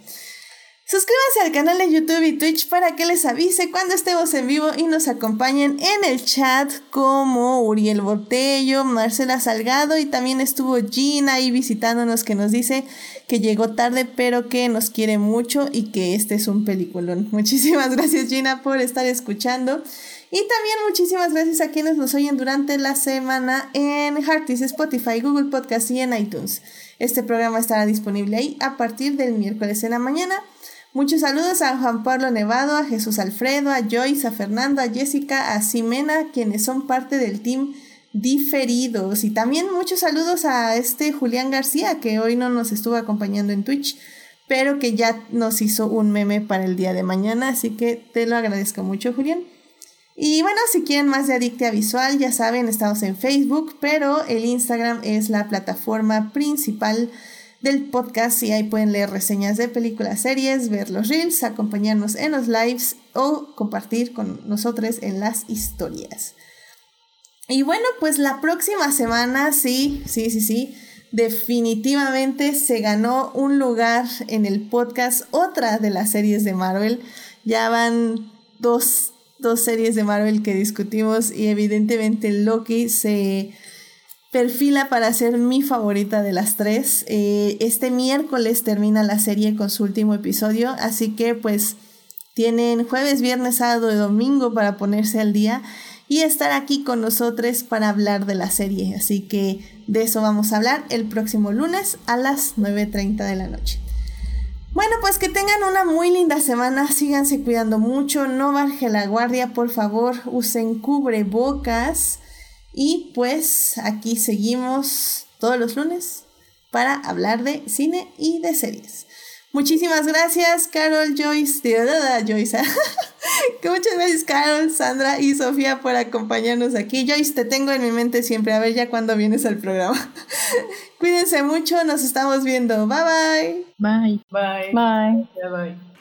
Suscríbanse al canal de YouTube y Twitch para que les avise cuando estemos en vivo y nos acompañen en el chat como Uriel Botello, Marcela Salgado y también estuvo Gina ahí visitándonos que nos dice que llegó tarde pero que nos quiere mucho y que este es un peliculón. Muchísimas gracias Gina por estar escuchando. Y también muchísimas gracias a quienes nos oyen durante la semana en Heartis, Spotify, Google Podcast y en iTunes. Este programa estará disponible ahí a partir del miércoles en la mañana. Muchos saludos a Juan Pablo Nevado, a Jesús Alfredo, a Joyce, a Fernando, a Jessica, a Ximena, quienes son parte del team diferidos. Y también muchos saludos a este Julián García, que hoy no nos estuvo acompañando en Twitch, pero que ya nos hizo un meme para el día de mañana. Así que te lo agradezco mucho, Julián. Y bueno, si quieren más de Adictia Visual, ya saben, estamos en Facebook, pero el Instagram es la plataforma principal del podcast y ahí pueden leer reseñas de películas, series, ver los reels, acompañarnos en los lives o compartir con nosotros en las historias. Y bueno, pues la próxima semana, sí, sí, sí, sí, definitivamente se ganó un lugar en el podcast otra de las series de Marvel. Ya van dos dos series de Marvel que discutimos y evidentemente Loki se perfila para ser mi favorita de las tres. Eh, este miércoles termina la serie con su último episodio, así que pues tienen jueves, viernes, sábado y domingo para ponerse al día y estar aquí con nosotros para hablar de la serie. Así que de eso vamos a hablar el próximo lunes a las 9.30 de la noche. Bueno, pues que tengan una muy linda semana, síganse cuidando mucho, no baje la guardia, por favor, usen cubrebocas y pues aquí seguimos todos los lunes para hablar de cine y de series. Muchísimas gracias, Carol, Joyce, Joyce. Muchas gracias, Carol, Sandra y Sofía por acompañarnos aquí. Joyce, te tengo en mi mente siempre, a ver ya cuando vienes al programa. Cuídense mucho, nos estamos viendo. Bye bye. Bye. Bye. Bye. bye.